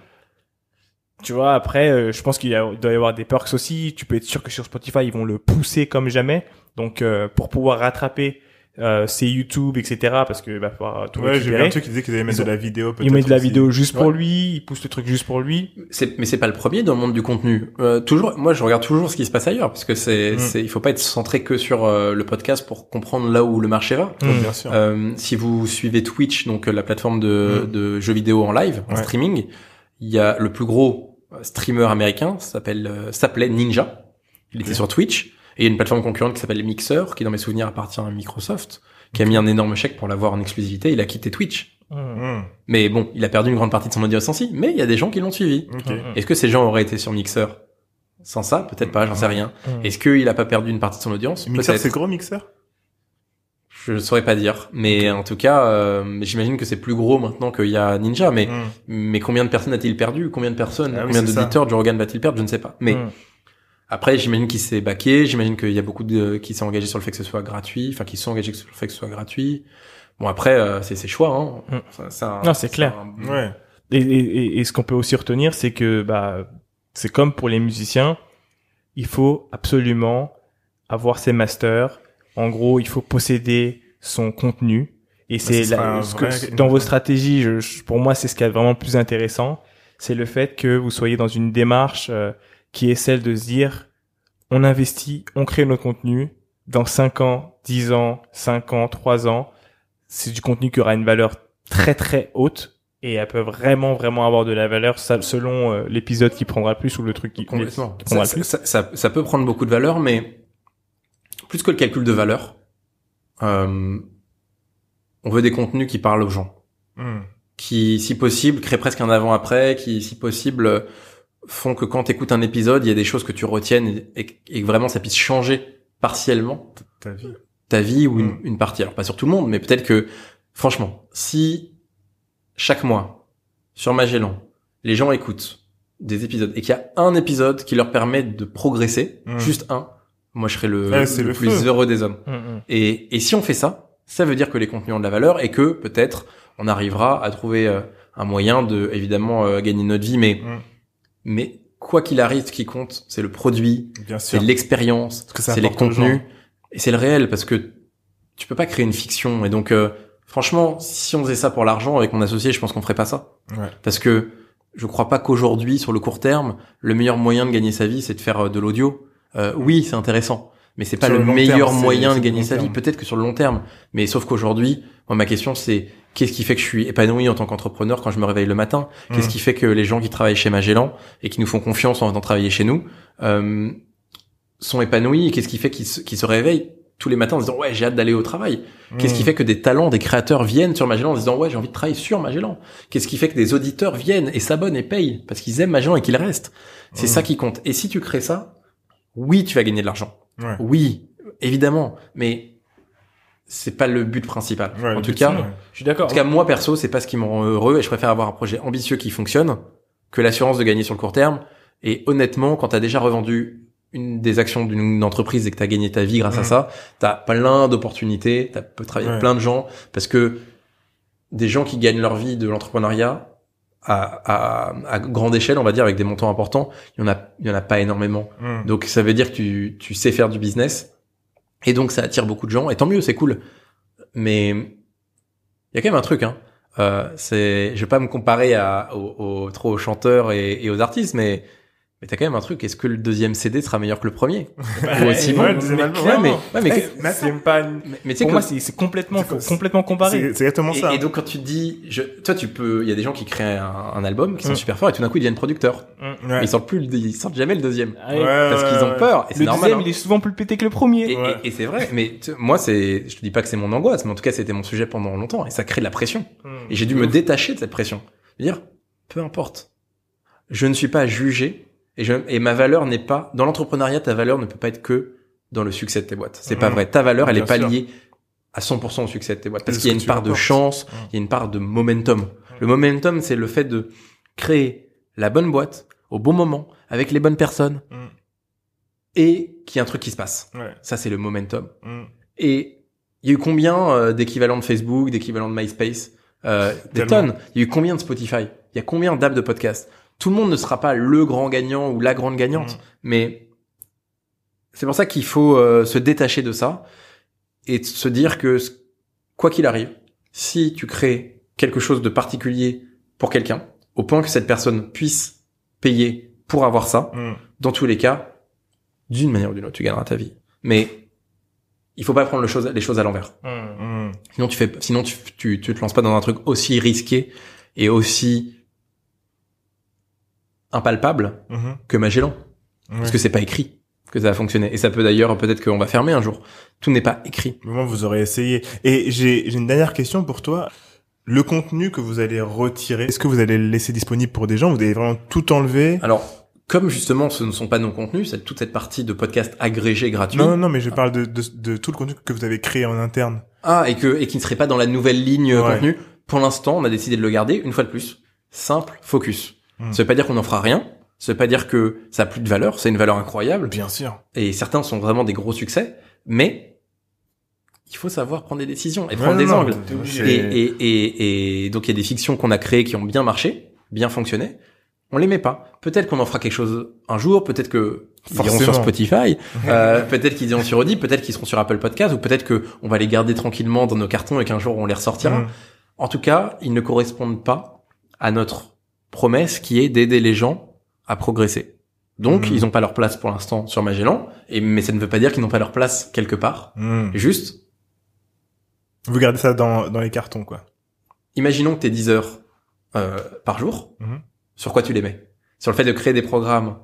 Tu vois, après, euh, je pense qu'il y a- il doit y avoir des perks aussi. Tu peux être sûr que sur Spotify, ils vont le pousser comme jamais. Donc, euh, pour pouvoir rattraper euh, ses YouTube, etc., parce que va falloir tout Ouais, j'ai vu un truc qui disait qu'ils allaient mettre de la vidéo peut-être. Ils mettent de la aussi. vidéo juste pour Ouais. lui, ils poussent le truc juste pour lui. c'est, mais c'est pas le premier dans le monde du contenu. Euh, toujours, moi, je regarde toujours ce qui se passe ailleurs, parce que c'est, Mm. c'est, il faut pas être centré que sur euh, le podcast pour comprendre là où le marché va. Mm. Bien sûr. Euh, si vous suivez Twitch, donc euh, la plateforme de, Mm. de jeux vidéo en live, en Ouais. streaming, il y a le plus gros streamer américain, s'appelle euh, s'appelait Ninja. Il était sur Twitch. Et il y a une plateforme concurrente qui s'appelle Mixer, qui dans mes souvenirs appartient à Microsoft, qui a mis un énorme chèque pour l'avoir en exclusivité. Il a quitté Twitch. Mm. Mais bon, il a perdu une grande partie de son audience aussi. Mais il y a des gens qui l'ont suivi. Ok. Est-ce que ces gens auraient été sur Mixer sans ça? Peut-être pas, j'en sais rien. Est-ce qu'il a pas perdu une partie de son audience? Mixer, c'est gros, Mixer? Je ne saurais pas dire, mais en tout cas, euh, j'imagine que c'est plus gros maintenant qu'il y a Ninja. Mais Mm. mais combien de personnes a-t-il perdu Combien de personnes Ah oui, Combien d'auditeurs Joe Rogan va-t-il perdre Je ne sais pas. Mais Mm. après, j'imagine qu'il s'est baqué. J'imagine qu'il y a beaucoup de qui s'est engagé sur le fait que ce soit gratuit, enfin qui sont engagés sur le fait que ce soit gratuit. Bon après, euh, c'est ses choix. Hein. Mm. Ça- un- Non, c'est clair. un- Ouais. Et, et, et- et ce qu'on peut aussi retenir, c'est que bah, c'est comme pour les musiciens, il faut absolument avoir ses masters. En gros, il faut posséder son contenu. Et c'est ce que- dans vos stratégies, je- je- pour moi, c'est ce qui est vraiment le plus intéressant, c'est le fait que vous soyez dans une démarche euh, qui est celle de se dire, on investit, on crée notre contenu. Dans 5 ans, 10 ans, 5 ans, 3 ans, c'est du contenu qui aura une valeur très très haute et elle peut vraiment vraiment avoir de la valeur selon euh, l'épisode qui prendra le plus ou le truc qui, Complètement. qui prendra Ça, plus. ça, ça- ça peut prendre beaucoup de valeur, mais plus que le calcul de valeur, euh, on veut des contenus qui parlent aux gens, Mm. qui, si possible, créent presque un avant-après, qui, si possible, font que quand tu écoutes un épisode, il y a des choses que tu retiennes et, que vraiment ça puisse changer partiellement Ta vie. ta vie ou une, Mm. une partie. Alors pas sur tout le monde, mais peut-être que, franchement, si chaque mois, sur Magellan, les gens écoutent des épisodes et qu'il y a un épisode qui leur permet de progresser, Mm. juste un, moi je serais le, le plus feu. heureux des hommes. Mm, mm. Et, et si on fait ça, ça veut dire que les contenus ont de la valeur et que peut-être on arrivera à trouver euh, un moyen de évidemment euh, gagner notre vie, mais Mm. mais quoi qu'il arrive, ce qui compte, c'est le produit, c'est l'expérience, c'est les contenus et c'est le réel parce que tu peux pas créer une fiction et donc euh, franchement si on faisait ça pour l'argent avec mon associé je pense qu'on ferait pas ça Ouais. parce que je crois pas qu'aujourd'hui sur le court terme le meilleur moyen de gagner sa vie c'est de faire euh, de l'audio Euh, oui c'est intéressant mais c'est pas Sur le, meilleur terme, moyen de gagner sa vie peut-être que sur le long terme mais sauf qu'aujourd'hui moi ma question c'est qu'est-ce qui fait que je suis épanoui en tant qu'entrepreneur quand je me réveille le matin? Qu'est-ce Mm. qui fait que les gens qui travaillent chez Magellan et qui nous font confiance en venant travailler chez nous euh, sont épanouis et qu'est-ce qui fait qu'ils se, se réveillent tous les matins en se disant ouais j'ai hâte d'aller au travail? Qu'est-ce qui Mm. fait que des talents, des créateurs viennent sur Magellan en se disant ouais j'ai envie de travailler sur Magellan? Qu'est-ce qui fait que des auditeurs viennent et s'abonnent et payent parce qu'ils aiment Magellan et qu'ils restent? C'est Mm. ça qui compte. Et si tu crées ça, oui tu vas gagner de l'argent. Ouais. Oui évidemment, mais c'est pas le but principal. Ouais, en tout cas, Je suis d'accord. en tout cas, moi perso, c'est pas ce qui me rend heureux et je préfère avoir un projet ambitieux qui fonctionne que l'assurance de gagner sur le court terme. Et honnêtement, quand t'as déjà revendu une des actions d'une entreprise et que t'as gagné ta vie grâce à ça, t'as plein d'opportunités, t'as peux travailler avec Ouais. plein de gens parce que des gens qui gagnent leur vie de l'entrepreneuriat à, à, à grande échelle, on va dire, avec des montants importants, il y en a, il y en a pas énormément. Mm. Donc ça veut dire que tu, tu sais faire du business et donc ça attire beaucoup de gens et tant mieux, c'est cool. Mais il y a quand même un truc, hein. Euh, c'est, je vais pas me comparer à, aux, aux- trop aux chanteurs et, et aux artistes, mais Mais t'as quand même un truc. Est-ce que le deuxième CD sera meilleur que le premier Bah, Ou aussi ouais, bon le deuxième album, ouais, mais, ouais, mais, mais c'est pas une- mais, mais tu sais moi c'est c'est complètement complètement comparé C'est c'est exactement et, ça. et donc quand tu te dis, je, toi tu peux, il y a des gens qui créent un, un album qui sont Mm. super forts et tout d'un coup ils deviennent producteurs. Ouais. Mais ils sortent plus, ils sortent jamais le deuxième Ah parce ouais, qu'ils ont peur. Et c'est le normal. deuxième hein. il est souvent plus pété que le premier Et, Ouais. et- et c'est vrai, mais moi c'est, je te dis pas que c'est mon angoisse, mais en tout cas c'était mon sujet pendant longtemps et ça crée de la pression. Hmm. Et j'ai dû me détacher de cette pression. Dire, peu importe, je ne suis pas jugé et, je, et ma valeur n'est pas dans l'entrepreneuriat. Ta valeur ne peut pas être que dans le succès de tes boîtes. C'est pas Mhm. vrai. Ta valeur, elle est pas liée à 100% au succès de tes boîtes parce qu'il y a une part de chance, Mhm. il y a une part de momentum. Le momentum, c'est le fait de créer la bonne boîte au bon moment avec les bonnes personnes et qu'il y a un truc qui se passe. Ouais. Ça, c'est le momentum. Et il y a eu combien euh, d'équivalents de Facebook, d'équivalents de MySpace? Euh, Des tonnes. Il y a eu combien de Spotify? Il y a combien d'apps de podcast? Tout le monde ne sera pas le grand gagnant ou la grande gagnante, Mm. mais c'est pour ça qu'il faut euh, se détacher de ça et se dire que quoi qu'il arrive, si tu crées quelque chose de particulier pour quelqu'un, au point que cette personne puisse payer pour avoir ça, Mm. dans tous les cas, d'une manière ou d'une autre, tu gagneras ta vie. Mais il faut pas prendre le chose- les choses à l'envers. Mm. Sinon, tu fais, sinon tu, tu, tu te lances pas dans un truc aussi risqué et aussi impalpable Mhm. que Magellan, parce que c'est pas écrit que ça va fonctionner. Et ça peut d'ailleurs, peut-être qu'on va fermer un jour. Tout n'est pas écrit. Au vous aurez essayé. Et j'ai une dernière question pour toi. Le contenu que vous allez retirer, est-ce que vous allez le laisser disponible pour des gens? Vous allez vraiment tout enlever Alors, comme justement, ce ne sont pas nos contenus, c'est toute cette partie de podcast agrégé gratuit. Non, non, non, mais je parle de, de, de tout le contenu que vous avez créé en interne. Ah, et que et qui ne serait pas dans la nouvelle ligne euh, Ouais. contenu. Pour l'instant, on a décidé de le garder une fois de plus. Simple, focus. Mm. Ça veut pas dire qu'on n'en fera rien. Ça veut pas dire que ça a plus de valeur. C'est une valeur incroyable. Bien sûr. Et certains sont vraiment des gros succès. Mais il faut savoir prendre des décisions et prendre Ouais, des non, angles. Et, obligé. c'est- et, et, et donc il y a des fictions qu'on a créées qui ont bien marché, bien fonctionné. On les met pas. Peut-être qu'on en fera quelque chose un jour. Peut-être que ils iront sur Spotify. euh, peut-être qu'ils iront sur Audible. Peut-être qu'ils seront sur Apple Podcast. Ou peut-être que on va les garder tranquillement dans nos cartons et qu'un jour on les ressortira. Mm. En tout cas, ils ne correspondent pas à notre promesse qui est d'aider les gens à progresser. Donc, Mm. ils n'ont pas leur place pour l'instant sur Magellan, et mais ça ne veut pas dire qu'ils n'ont pas leur place quelque part. Mm. Juste, Vous gardez ça dans, dans les cartons, quoi. imaginons que tu 10 heures euh, par jour. Mhm. Sur quoi tu les mets? Sur le fait de créer des programmes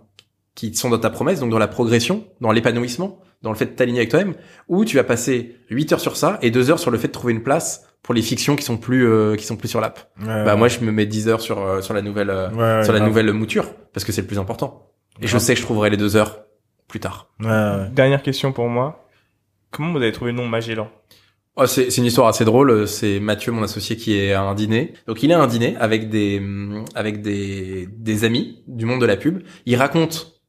qui sont dans ta promesse, donc dans la progression, dans l'épanouissement, dans le fait de t'aligner avec toi-même, ou tu vas passer 8 heures sur ça et 2 heures sur le fait de trouver une place pour les fictions qui sont plus euh, qui sont plus sur l'app. Ouais, Bah moi je me mets 10 heures sur euh, sur la nouvelle euh, ouais, sur la grave. nouvelle mouture parce que c'est le plus important. Et je sais que je trouverai les deux heures plus tard. Ouais, ouais. Dernière question pour moi. Comment vous avez trouvé le nom Magellan? Oh, c'est c'est une histoire assez drôle. C'est Mathieu, mon associé, qui est à un dîner. Donc il est à un dîner avec des hum, avec des des amis du monde de la pub. Il raconte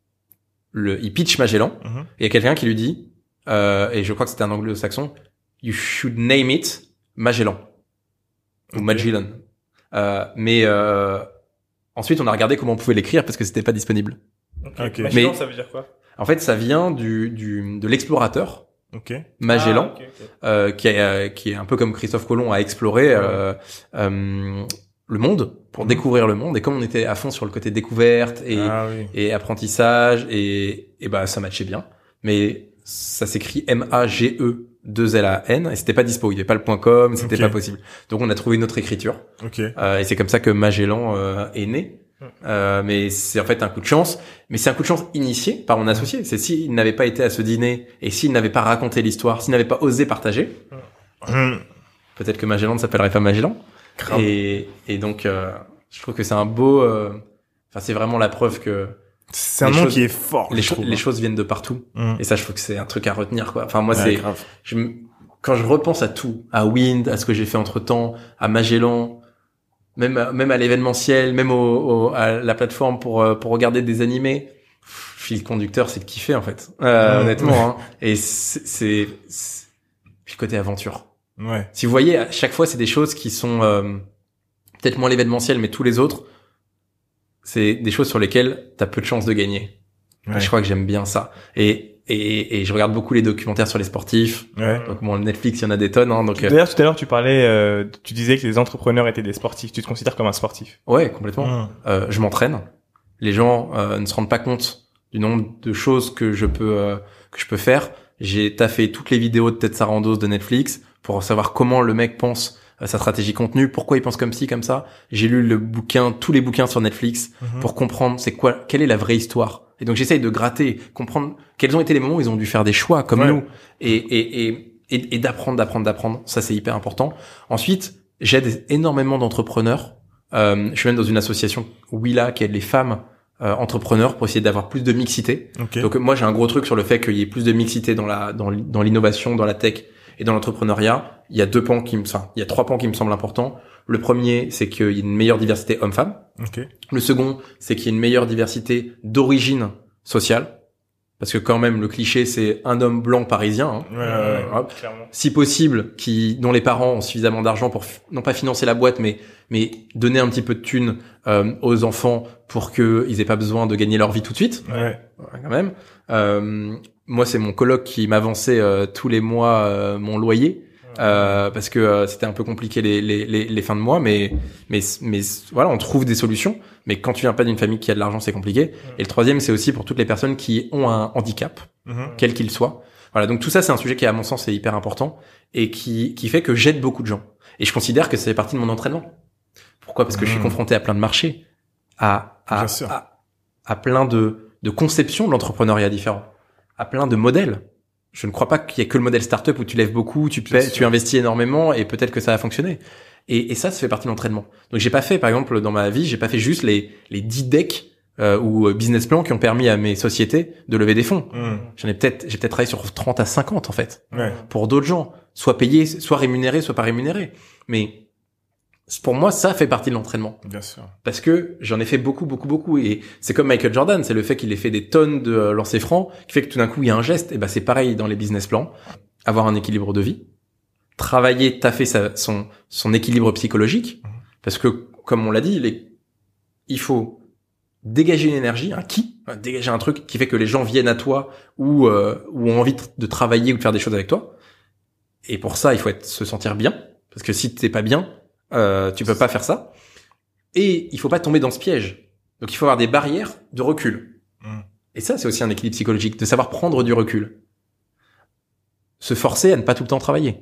le, il pitch Magellan. Mhm. Et il y a quelqu'un qui lui dit, euh, et je crois que c'était un anglo-saxon, you should name it Magellan ou. Magellan. Euh, mais euh, ensuite on a regardé comment on pouvait l'écrire parce que c'était pas disponible. Ok. Magellan, Mais- ça veut dire quoi? En fait, ça vient du, du de l'explorateur. Magellan. Ah, euh, qui, est, qui est un peu comme Christophe Colomb a exploré euh, euh, le monde pour Mhm. découvrir le monde et comme on était à fond sur le côté découverte et, Ah oui. et apprentissage et, et bah ça matchait bien mais ça s'écrit M A G E 2 L A N et c'était pas dispo il y avait pas le point .com c'était pas possible. Donc on a trouvé une autre écriture. Ok. euh, et c'est comme ça que Magellan euh, est né. Euh, mais c'est en fait un coup de chance. Mais c'est un coup de chance initié par mon associé. C'est s'il n'avait pas été à ce dîner et s'il n'avait pas raconté l'histoire s'il n'avait pas osé partager. Peut-être que Magellan ne s'appellerait pas Magellan. Et, et donc, euh, je trouve que c'est un beau. euh, Enfin, c'est vraiment la preuve que C'est un les nom choses- qui est fort. les, je cho- trouve. les choses viennent de partout. Hum. Et ça, je trouve que c'est un truc à retenir, quoi. Enfin, moi, Ouais, c'est. grave. Je, me- quand je repense à tout, à Wind, à ce que j'ai fait entre temps, à Magellan, même à, même à l'événementiel, même au, au- à la plateforme pour euh, pour regarder des animés. Fil conducteur, c'est de kiffer en fait, Euh, honnêtement. Hein. Et c'est c'est le côté aventure. Ouais. Si vous voyez, à chaque fois, c'est des choses qui sont euh, peut-être moins l'événementiel, mais tous les autres, c'est des choses sur lesquelles t'as peu de chances de gagner. Ouais. Je crois que j'aime bien ça. Et, et, et je regarde beaucoup les documentaires sur les sportifs. Ouais. Donc bon, Netflix, il y en a des tonnes. Hein, donc euh, D'ailleurs, tout à l'heure, tu parlais, euh, tu disais que les entrepreneurs étaient des sportifs. Tu te considères comme un sportif? Ouais, complètement. Hum. Euh, je m'entraîne Les gens euh, ne se rendent pas compte du nombre de choses que je peux euh, que je peux faire. J'ai taffé toutes les vidéos de Ted Sarandos de Netflix pour savoir comment le mec pense sa stratégie contenu, pourquoi il pense comme ci comme ça. J'ai lu le bouquin, tous les bouquins sur Netflix Mhm. pour comprendre c'est quoi, quelle est la vraie histoire. Et donc j'essaye de gratter, comprendre quels ont été les moments où ils ont dû faire des choix comme Ouais. nous, et et et et, et d'apprendre, d'apprendre, d'apprendre. Ça c'est hyper important. Ensuite, j'aide énormément d'entrepreneurs. Euh, je suis même dans une association Willa qui aide les femmes euh, entrepreneurs pour essayer d'avoir plus de mixité. Ok. Donc moi j'ai un gros truc sur le fait qu'il y ait plus de mixité dans la dans l'innovation, dans la tech et dans l'entrepreneuriat. Il y a deux pans qui me, enfin il y a trois pans qui me semblent importants. Le premier c'est qu'il y ait une meilleure diversité homme-femme. ok. Le second c'est qu'il y ait une meilleure diversité d'origine sociale. Parce que quand même le cliché c'est un homme blanc parisien. hein. Ouais, ouais. Si possible, qui dont les parents ont suffisamment d'argent pour non pas financer la boîte, mais mais donner un petit peu de thunes euh, aux enfants pour que ils aient pas besoin de gagner leur vie tout de suite. Ouais. Ouais, quand même. Euh, moi, c'est mon coloc qui m'avançait euh, tous les mois euh, mon loyer euh, parce que euh, c'était un peu compliqué les, les, les, les fins de mois, mais mais mais voilà, on trouve des solutions. Mais quand tu viens pas d'une famille qui a de l'argent, c'est compliqué. Et le troisième, c'est aussi pour toutes les personnes qui ont un handicap, Mhm. quel qu'il soit. Voilà, donc tout ça, c'est un sujet qui, à mon sens, est hyper important et qui qui fait que j'aide beaucoup de gens. Et je considère que ça fait partie de mon entraînement. Pourquoi? Parce que je suis Mhm. confronté à plein de marchés, à à à, à plein de de conceptions de l'entrepreneuriat différents, à plein de modèles. Je ne crois pas qu'il y ait que le modèle startup où tu lèves beaucoup, tu paies, tu investis énormément et peut-être que ça va fonctionner. Et, et ça, ça fait partie de l'entraînement. Donc j'ai pas fait, par exemple, dans ma vie, j'ai pas fait juste les les 10 decks euh, ou euh, business plans qui ont permis à mes sociétés de lever des fonds. Mhm. J'en ai peut-être, j'ai peut-être travaillé sur 30 à 50 en fait, Ouais. pour d'autres gens, soit payés, soit rémunérés, soit pas rémunérés. Mais pour moi, ça fait partie de l'entraînement Bien sûr. parce que j'en ai fait beaucoup, beaucoup, beaucoup. Et c'est comme Michael Jordan, c'est le fait qu'il ait fait des tonnes de lancers francs qui fait que tout d'un coup il y a un geste. Et ben c'est pareil dans les business plans, avoir un équilibre de vie, travailler, taffer sa, son son équilibre psychologique, Mhm. parce que comme on l'a dit, les, il faut dégager une énergie, un qui, dégager un truc qui fait que les gens viennent à toi ou euh, ou ont envie de- de travailler ou de faire des choses avec toi. Et pour ça, il faut être, se sentir bien, parce que si t'es pas bien, euh, tu peux pas faire ça. Et il faut pas tomber dans ce piège. Donc il faut avoir des barrières de recul. Mm. Et ça, c'est aussi un équilibre psychologique, de savoir prendre du recul. Se forcer à ne pas tout le temps travailler.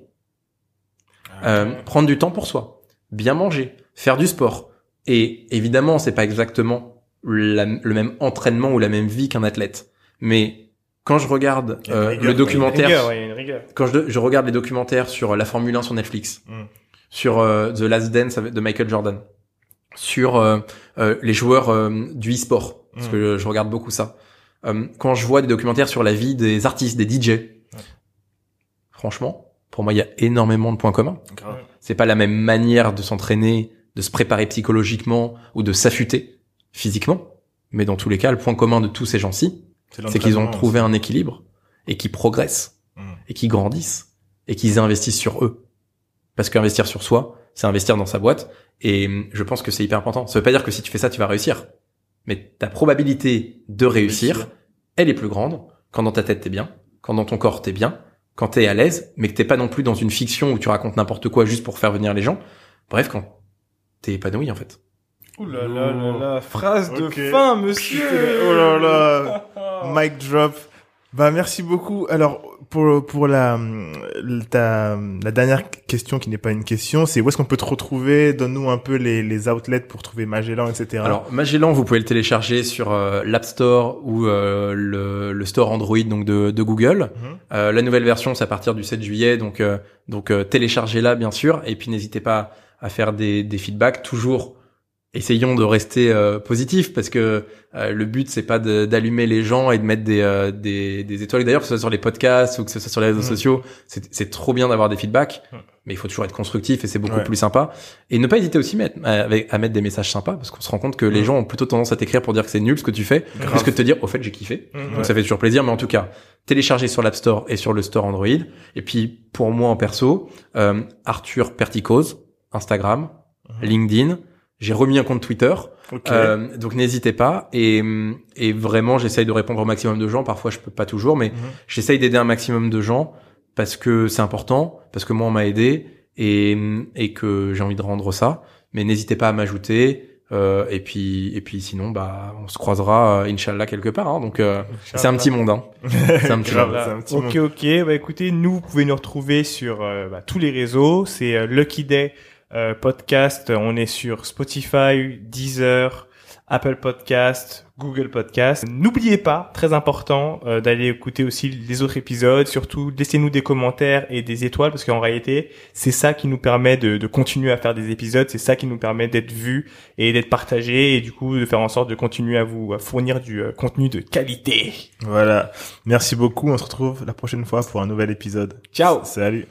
Euh, prendre du temps pour soi. Bien manger. Faire du sport. Et évidemment, c'est pas exactement la- le même entraînement ou la même vie qu'un athlète. Mais quand je regarde euh, rigueur, le documentaire Rigueur, quand je, je regarde les documentaires sur la Formule 1 sur Netflix, Mm. Sur euh, The Last Dance de Michael Jordan, sur euh, euh, les joueurs euh, du e-sport, parce Mm. que je regarde beaucoup ça. Euh, quand je vois des documentaires sur la vie des artistes, des DJ, franchement, pour moi, il y a énormément de points communs. Grave. C'est pas la même manière de s'entraîner, de se préparer psychologiquement ou de s'affûter physiquement. Mais dans tous les cas, le point commun de tous ces gens-ci, c'est qu'ils ont trouvé un équilibre et qu'ils progressent Mm. et qu'ils grandissent et qu'ils investissent sur eux. Parce qu'investir sur soi, c'est investir dans sa boîte et hum, je pense que c'est hyper important. Ça veut pas dire que si tu fais ça, tu vas réussir. Mais ta probabilité de réussir, Réussir. elle est plus grande quand dans ta tête t'es bien, quand dans ton corps t'es bien, quand t'es à l'aise, mais que t'es pas non plus dans une fiction où tu racontes n'importe quoi juste pour faire venir les gens. Bref, quand t'es épanoui en fait. Ouh là là là là, phrase de fin, monsieur. Oh là là. Mic drop. Bah merci beaucoup. Alors pour pour la ta, la dernière question qui n'est pas une question, c'est où est-ce qu'on peut te retrouver? Donne-nous un peu les, les outlets pour trouver Magellan, etc. Alors Magellan, vous pouvez le télécharger sur euh, l'App Store ou euh, le, le store Android donc de, de Google. Mhm. Euh, la nouvelle version, c'est à partir du 7 juillet, donc donc téléchargez-la bien sûr, et puis n'hésitez pas à faire des, des feedbacks. Toujours, essayons de rester euh, positif parce que euh, le but c'est pas d'allumer les gens et de mettre des euh, des, des étoiles. D'ailleurs, que ce soit sur les podcasts ou que ce soit sur les réseaux Mhm. sociaux, c'est trop bien d'avoir des feedbacks, mais il faut toujours être constructif et c'est beaucoup Ouais. plus sympa. Et ne pas hésiter aussi mettre, à, mettre des messages sympas parce qu'on se rend compte que les Mhm. gens ont plutôt tendance à t'écrire pour dire que c'est nul ce que tu fais, plus que de te dire au fait j'ai kiffé. Mhm. Donc ça fait toujours plaisir, mais en tout cas, téléchargez sur l'App Store et sur le store Android. Et puis pour moi en perso, euh, Arthur Perticose, Instagram. LinkedIn. J'ai remis un compte Twitter, Ok. euh, donc n'hésitez pas. Et, et vraiment, j'essaye de répondre au maximum de gens. Parfois, je peux pas toujours, mais Mhm. j'essaye d'aider un maximum de gens parce que c'est important, parce que moi on m'a aidé et, et que j'ai envie de rendre ça. Mais n'hésitez pas à m'ajouter. Euh, et puis et puis sinon bah on se croisera euh, inchallah quelque part. Hein, donc euh, c'est un petit monde. Hein. C'est un petit monde. un petit ok, ok. Bah écoutez, nous, vous pouvez nous retrouver sur euh, bah, tous les réseaux. C'est euh, Lucky Day euh, Podcast. On est sur Spotify, Deezer, Apple Podcast, Google Podcast. N'oubliez pas, très important, euh, d'aller écouter aussi les autres épisodes. Surtout, laissez-nous des commentaires et des étoiles parce qu'en réalité, c'est ça qui nous permet de, de continuer à faire des épisodes. C'est ça qui nous permet d'être vus et d'être partagés et du coup de faire en sorte de continuer à vous à fournir du euh, contenu de qualité. Voilà. Merci beaucoup. On se retrouve la prochaine fois pour un nouvel épisode. Ciao. Salut.